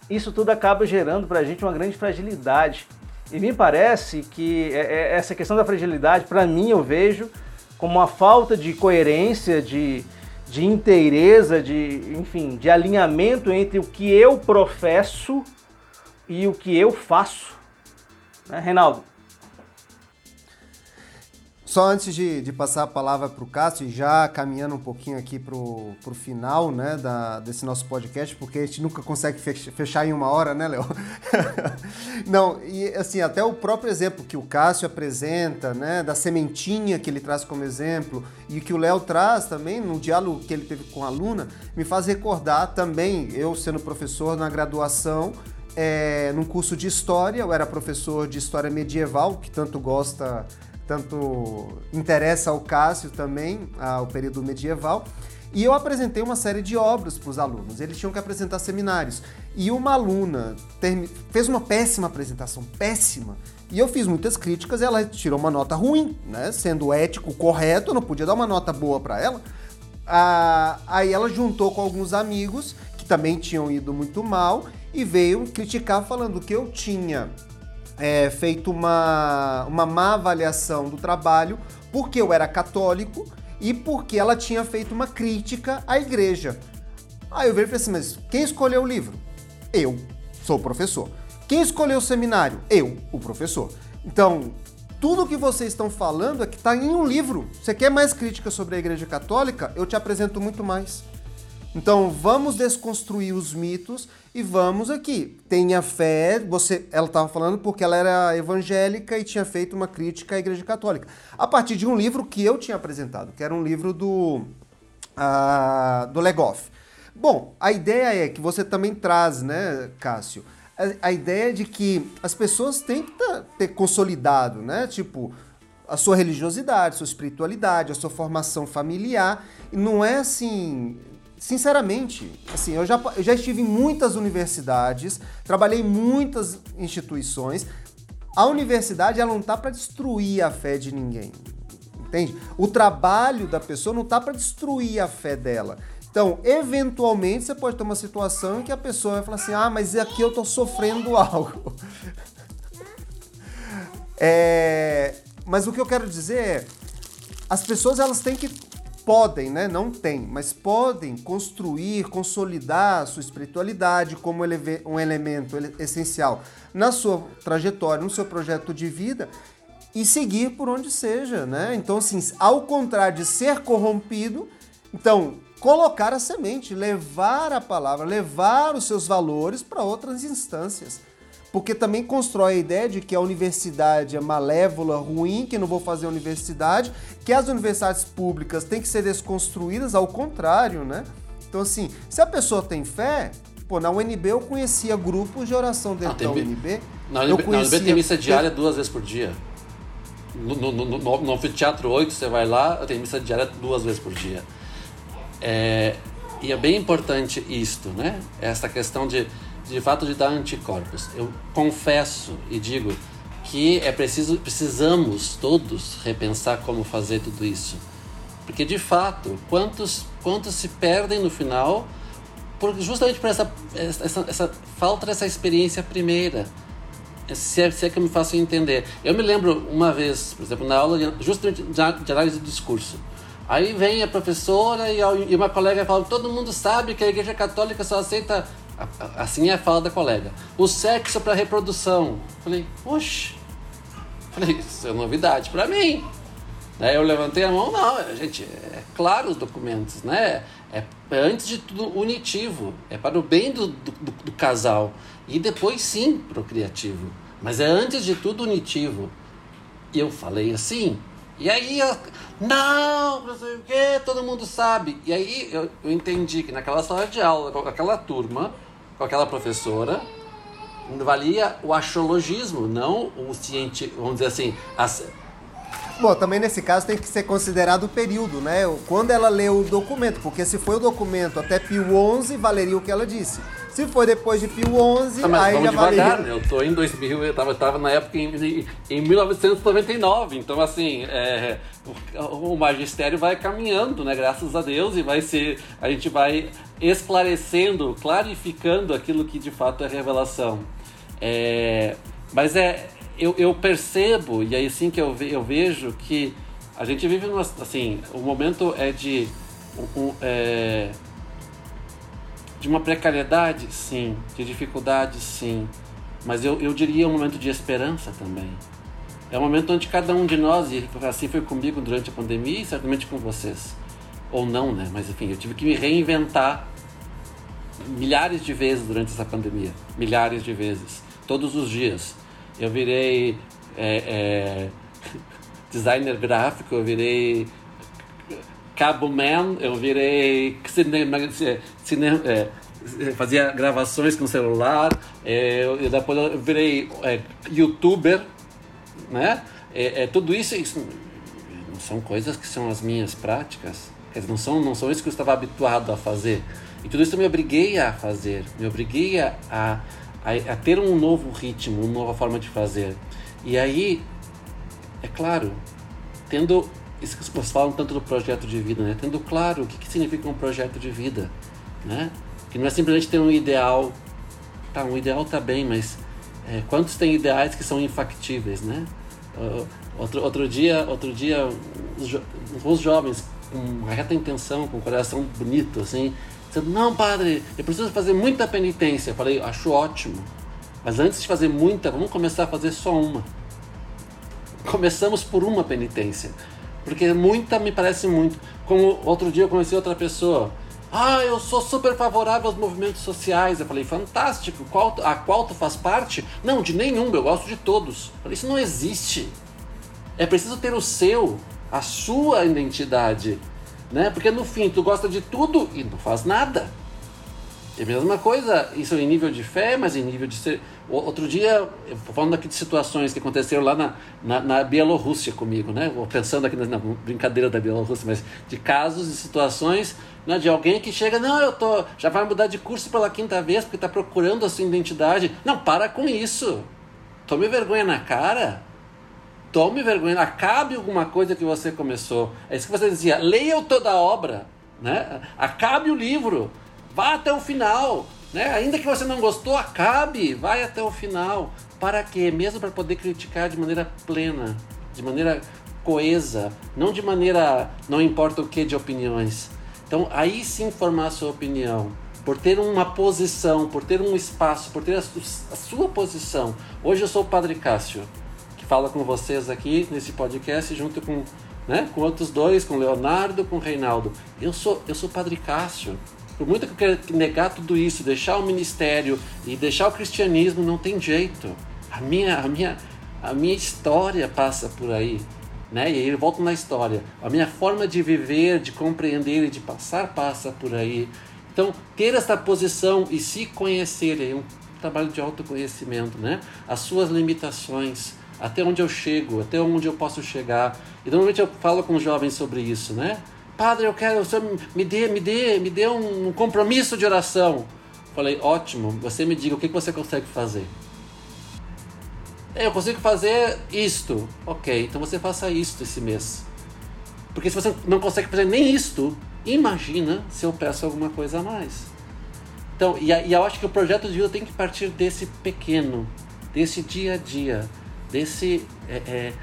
Isso tudo acaba gerando para a gente uma grande fragilidade. E me parece que é, é, essa questão da fragilidade, para mim, eu vejo como uma falta de coerência, de, de inteireza, de, enfim, de alinhamento entre o que eu professo e o que eu faço. Né, Reinaldo? Só antes de, de passar a palavra para o Cássio, e já caminhando um pouquinho aqui para o final né, da, desse nosso podcast, porque a gente nunca consegue fechar em uma hora, né, Léo? Não, e assim, até o próprio exemplo que o Cássio apresenta, né, da sementinha que ele traz como exemplo, e que o Léo traz também no diálogo que ele teve com a aluna, me faz recordar também, eu sendo professor na graduação, é, num curso de História, eu era professor de História Medieval, que tanto gosta tanto interessa ao Cássio também, ao período medieval. E eu apresentei uma série de obras para os alunos. Eles tinham que apresentar seminários. E uma aluna fez uma péssima apresentação, péssima. E eu fiz muitas críticas, ela tirou uma nota ruim, né? Sendo ético, correto, eu não podia dar uma nota boa para ela. Ah, aí ela juntou com alguns amigos que também tinham ido muito mal e veio criticar falando que eu tinha é, feito uma, uma má avaliação do trabalho porque eu era católico e porque ela tinha feito uma crítica à igreja. Aí eu vejo e falei assim, mas quem escolheu o livro? Eu, sou o professor. Quem escolheu o seminário? Eu, o professor. Então, tudo que vocês estão falando é que está em um livro. Você quer mais crítica sobre a Igreja Católica? Eu te apresento muito mais. Então vamos desconstruir os mitos e vamos aqui. Tenha fé, você, ela estava falando porque ela era evangélica e tinha feito uma crítica à Igreja Católica. A partir de um livro que eu tinha apresentado, que era um livro do, uh, do Legoff. Bom, a ideia é que você também traz, né, Cássio? A, a ideia de que as pessoas têm que ter consolidado, né? Tipo, a sua religiosidade, a sua espiritualidade, a sua formação familiar. Não é assim sinceramente, assim, eu já, eu já estive em muitas universidades, trabalhei em muitas instituições. A universidade ela não tá para destruir a fé de ninguém. Entende? O trabalho da pessoa não tá para destruir a fé dela. Então, eventualmente, você pode ter uma situação em que a pessoa vai falar assim: ah, mas aqui eu tô sofrendo algo. é, mas o que eu quero dizer é: as pessoas elas têm que podem, né? Não tem, mas podem construir, consolidar a sua espiritualidade como um elemento essencial na sua trajetória, no seu projeto de vida e seguir por onde seja, né? Então, assim, ao contrário de ser corrompido, então colocar a semente, levar a palavra, levar os seus valores para outras instâncias. Porque também constrói a ideia de que a universidade é malévola, ruim, que não vou fazer universidade, que as universidades públicas têm que ser desconstruídas, ao contrário, né? Então, assim, se a pessoa tem fé, pô, na UNB eu conhecia grupos de oração dentro ah, da UNB. Na UNB, conhecia... na UNB tem missa diária duas vezes por dia. No, no, no, no, Anfiteatro 8, você vai lá, tem missa diária duas vezes por dia. É, e é bem importante isto, né? Essa questão de, de fato de dar anticorpos. Eu confesso e digo que é preciso, precisamos todos repensar como fazer tudo isso. Porque de fato, quantos, quantos se perdem no final por, justamente por essa, essa, essa falta dessa experiência primeira. Se é, se é que eu me faço entender. Eu me lembro uma vez, por exemplo, na aula de, justamente de análise do discurso. Aí vem a professora e, e uma colega fala: todo mundo sabe que a Igreja Católica só aceita. Assim é a fala da colega. O sexo para reprodução. Falei, oxe. Falei, isso é novidade para mim. Aí eu levantei a mão, não, gente, é claro os documentos, né? É, é antes de tudo unitivo, é para o bem do, do, do casal. E depois sim procriativo. Mas é antes de tudo unitivo. E eu falei assim. E aí, eu, não, não sei o que, todo mundo sabe. E aí eu, eu entendi que naquela sala de aula, aquela turma, com aquela professora, valia o astrologismo, não o científico, vamos dizer assim, as, Bom, também nesse caso tem que ser considerado o período, né? Quando ela leu o documento, porque se foi o documento até Pio XI, valeria o que ela disse. Se foi depois de Pio XI, ah, aí já devagar, valeria... Né? Eu tô em 2000, eu tava, tava na época em, em 1999, então assim, é, o, magistério vai caminhando, né? Graças a Deus, e vai ser, a gente vai esclarecendo, clarificando aquilo que de fato é revelação. É, mas é, eu, eu percebo, e aí sim que eu, ve, eu vejo que a gente vive numa, assim, o momento é de um, é, de uma precariedade, sim, de dificuldade, sim, mas eu, eu diria um momento de esperança também. É um momento onde cada um de nós, e assim foi comigo durante a pandemia e certamente com vocês, ou não, né? Mas enfim, eu tive que me reinventar milhares de vezes durante essa pandemia, milhares de vezes, todos os dias. Eu virei é, é, designer gráfico, eu virei cabo man, eu virei cinema, cinema é, fazia gravações com celular, é, eu, depois eu virei é, youtuber, né? É, é, tudo isso, isso não são coisas que são as minhas práticas, dizer, não são, não são isso que eu estava habituado a fazer. E tudo isso eu me obriguei a fazer, me obriguei a, a a, ter um novo ritmo, uma nova forma de fazer. E aí, é claro, tendo isso que vocês falam tanto do projeto de vida, né? Tendo claro o que, que significa um projeto de vida, né? Que não é simplesmente ter um ideal. Tá, um ideal tá bem, mas é, quantos tem ideais que são infactíveis, né? Uh, outro, outro dia, outro dia, os, jo os jovens com uma reta intenção, com coração bonito, assim, Dizendo, não, padre, eu preciso fazer muita penitência. Eu falei, acho ótimo. Mas antes de fazer muita, vamos começar a fazer só uma. Começamos por uma penitência. Porque muita me parece muito. Como outro dia eu conheci outra pessoa. Ah, eu sou super favorável aos movimentos sociais. Eu falei, fantástico. Qual, a qual tu faz parte? Não, de nenhum, eu gosto de todos. Eu falei, isso não existe. É preciso ter o seu, a sua identidade né? Porque no fim tu gosta de tudo e não faz nada. É a mesma coisa, isso em nível de fé, mas em nível de ser. Outro dia, falando aqui de situações que aconteceram lá na, na, na Bielorrússia comigo, né? Pensando aqui na, na, brincadeira da Bielorrússia, mas de casos e situações né, de alguém que chega, não, eu tô. já vai mudar de curso pela quinta vez porque está procurando a sua identidade. Não, para com isso. Tome vergonha na cara tome vergonha, acabe alguma coisa que você começou. É isso que você dizia, leia toda a obra, né? acabe o livro, vá até o final. Né? Ainda que você não gostou, acabe, vai até o final. Para quê? Mesmo para poder criticar de maneira plena, de maneira coesa, não de maneira não importa o que de opiniões. Então aí sim formar a sua opinião, por ter uma posição, por ter um espaço, por ter a, a sua posição. Hoje eu sou o Padre Cássio. que fala com vocês aqui nesse podcast, junto com, né, com outros dois, com Leonardo, com Reinaldo. Eu sou, eu sou Padre Cássio. Por muito que eu queira negar tudo isso, deixar o ministério e deixar o cristianismo, não tem jeito. A minha, a minha, a minha história passa por aí. Né? E aí volto na história. A minha forma de viver, de compreender e de passar passa por aí. Então, ter essa posição e se conhecer é um trabalho de autoconhecimento, né? As suas limitações, até onde eu chego, até onde eu posso chegar. E normalmente eu falo com os jovens sobre isso, né? Padre, eu quero, me dê, me dê, me dê um compromisso de oração. Falei, ótimo, você me diga o que você consegue fazer. Eu consigo fazer isto. Ok, então você faça isto esse mês. Porque se você não consegue fazer nem isto, imagina se eu peço alguma coisa a mais. Então, e, e eu acho que o projeto de vida tem que partir desse pequeno, desse dia a dia, desse. É, é,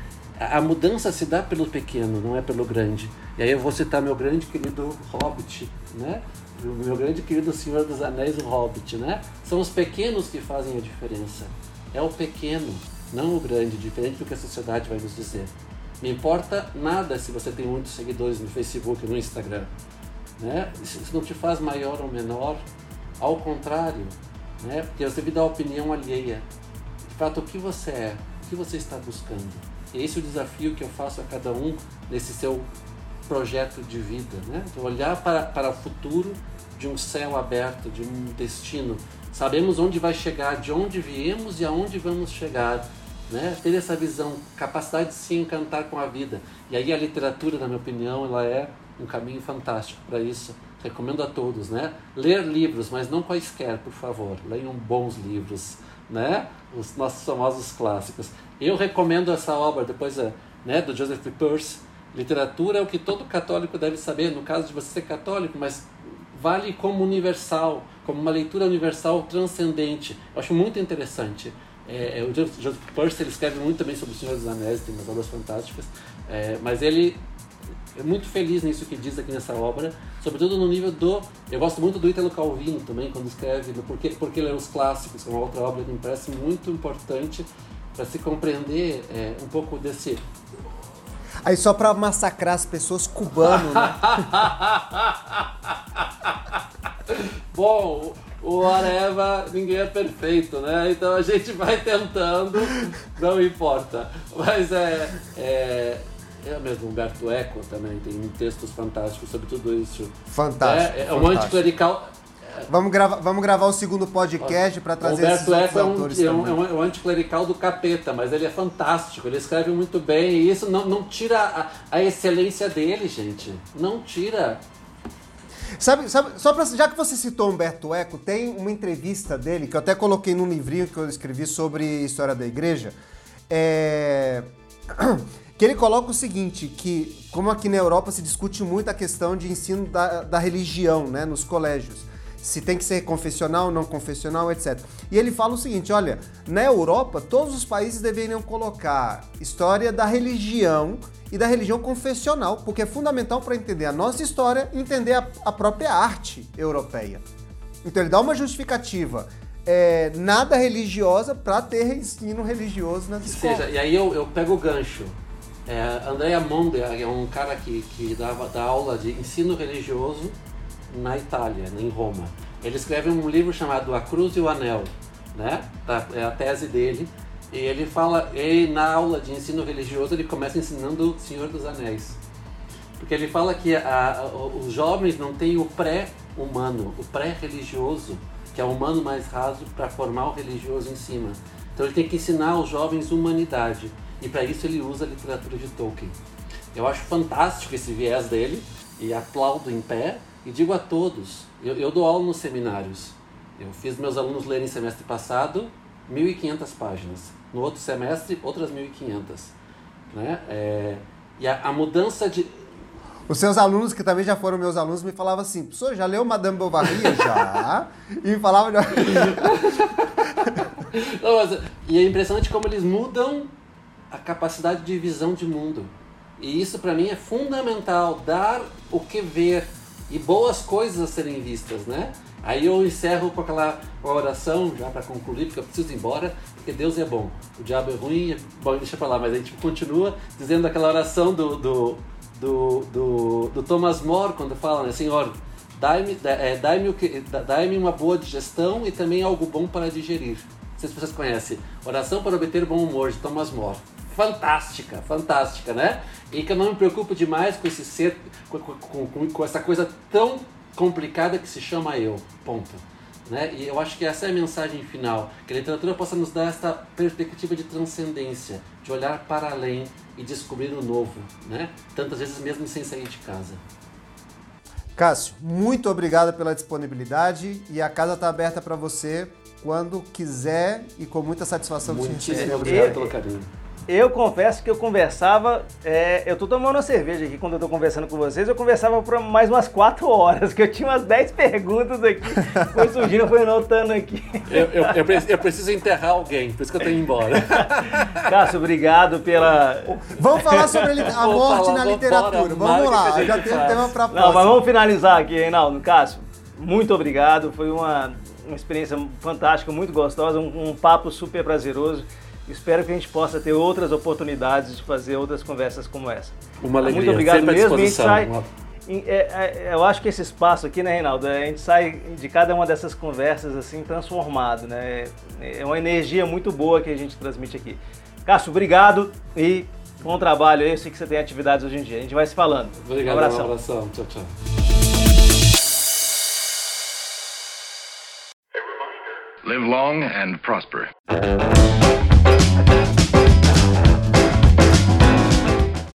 a mudança se dá pelo pequeno, não é pelo grande. E aí eu vou citar meu grande querido Hobbit, né? Meu grande querido Senhor dos Anéis, o Hobbit, né? São os pequenos que fazem a diferença. É o pequeno, não o grande, diferente do que a sociedade vai nos dizer. Me importa nada se você tem muitos seguidores no Facebook, no Instagram. Né? Isso não te faz maior ou menor, ao contrário, né? porque você vive da opinião alheia. De fato, o que você é, o que você está buscando. E esse é o desafio que eu faço a cada um nesse seu projeto de vida, né? De olhar para, para o futuro de um céu aberto, de um destino. Sabemos onde vai chegar, de onde viemos e aonde vamos chegar. Né? Ter essa visão, capacidade de se encantar com a vida. E aí a literatura, na minha opinião, ela é um caminho fantástico para isso. Recomendo a todos, né? Ler livros, mas não quaisquer, por favor. Leiam bons livros, né? Os nossos famosos clássicos. Eu recomendo essa obra, depois né, do Joseph Peirce, Literatura é o que todo católico deve saber, no caso de você ser católico, mas vale como universal, como uma leitura universal transcendente. Eu acho muito interessante. É, é o Joseph Peirce ele escreve muito também sobre o Senhor dos Anéis, tem umas obras fantásticas, é, mas ele é muito feliz nisso que diz aqui nessa obra, sobretudo no nível do. Eu gosto muito do Italo Calvino também, quando escreve, porque, porque ler os clássicos, que é uma outra obra que me parece muito importante para se compreender é, um pouco desse Aí só pra massacrar as pessoas, cubano, né? Bom, o Areva, ninguém é perfeito, né? Então a gente vai tentando, não importa. Mas é. é é mesmo, Humberto Eco também tem textos fantásticos sobre tudo isso. Fantástico. É, é um anticlerical Vamos gravar, vamos gravar o segundo podcast para trazer Roberto esses Eco é um, é um, é, um, anticlerical do capeta, mas ele é fantástico, ele escreve muito bem e isso não, não tira a, a excelência dele, gente. Não tira. Sabe, sabe só pra, já que você citou Humberto Eco, tem uma entrevista dele que eu até coloquei num livrinho que eu escrevi sobre história da igreja. É... que ele coloca o seguinte, que como aqui na Europa se discute muito a questão de ensino da, da religião né, nos colégios se tem que ser confessional, não confessional, etc. E ele fala o seguinte: olha, na Europa, todos os países deveriam colocar história da religião e da religião confessional, porque é fundamental para entender a nossa história e entender a, a, própria arte europeia. Então ele dá uma justificativa é, nada religiosa para ter ensino religioso nas escolas. Seja, e aí eu, eu pego o gancho. É, Andrea Monde é um cara que, que dava, dá aula de ensino religioso na Itália, em Roma. Ele escreve um livro chamado A Cruz e o Anel, né? Tá, é a tese dele. E ele fala, e na aula de ensino religioso ele começa ensinando o Senhor dos Anéis. Porque ele fala que a, a, os jovens não têm o pré-humano, o pré-religioso, que é o humano mais raso, para formar o religioso em cima. Então ele tem que ensinar aos jovens humanidade. E para isso ele usa a literatura de Tolkien. Eu acho fantástico esse viés dele e aplaudo em pé e digo a todos, eu, eu dou aula nos seminários. Eu fiz meus alunos lerem semestre passado 1.500 páginas. No outro semestre, outras 1.500. Né? É, e a, a, mudança de... Os seus alunos, que também já foram meus alunos, me falavam assim, professor, já leu Madame Bovary? já. e me falavam... Não, mas, e é impressionante como eles mudam a capacidade de visão de mundo. E isso para mim é fundamental, dar o que ver, e boas coisas a serem vistas, né? Aí eu encerro com aquela oração, já para concluir, porque eu preciso ir embora, porque Deus é bom. O diabo é ruim, bom, deixa para lá, mas a gente continua dizendo aquela oração do, do, do, do, do Thomas More, quando fala, né, Senhor, dai-me é, dai dai uma boa digestão e também algo bom para digerir. Não sei se vocês conhecem. Oração para obter bom humor, de Thomas More fantástica, fantástica, né? E que eu não me preocupo demais com esse ser, com, com, com, com essa coisa tão complicada que se chama eu, ponto. Né? E eu acho que essa é a mensagem final, que a literatura possa nos dar essa perspectiva de transcendência, de olhar para além e descobrir o novo, né? Tantas vezes mesmo sem sair de casa. Cássio, muito obrigado pela disponibilidade e a casa está aberta para você quando quiser e com muita satisfação Muitíssimo te obrigado pelo carinho. Eu confesso que eu conversava, é, eu tô tomando uma cerveja aqui quando eu tô conversando com vocês, eu conversava por mais umas 4 horas, que eu tinha umas 10 perguntas aqui, foi surgindo, foi anotando aqui. Eu, eu, eu, eu, preciso enterrar alguém, por isso que eu tenho ido embora. Cássio, obrigado pela... Vamos falar sobre a morte falar, na literatura, vamos lá, já tem um tema pra próxima. Não, mas vamos finalizar aqui, Reinaldo. Cássio, muito obrigado, foi uma, uma experiência fantástica, muito gostosa, um, um papo super prazeroso. Espero que a gente possa ter outras oportunidades de fazer outras conversas como essa. Uma alegria. Muito obrigado mesmo. A gente sai, é, é, eu acho que esse espaço aqui, né, Reinaldo, a gente sai de cada uma dessas conversas assim transformado, né? É uma energia muito boa que a gente transmite aqui. Cássio, obrigado e bom trabalho aí. Eu sei que você tem atividades hoje em dia. A gente vai se falando. Obrigado, um abração. Um abração. Tchau, tchau. Live long and prosper.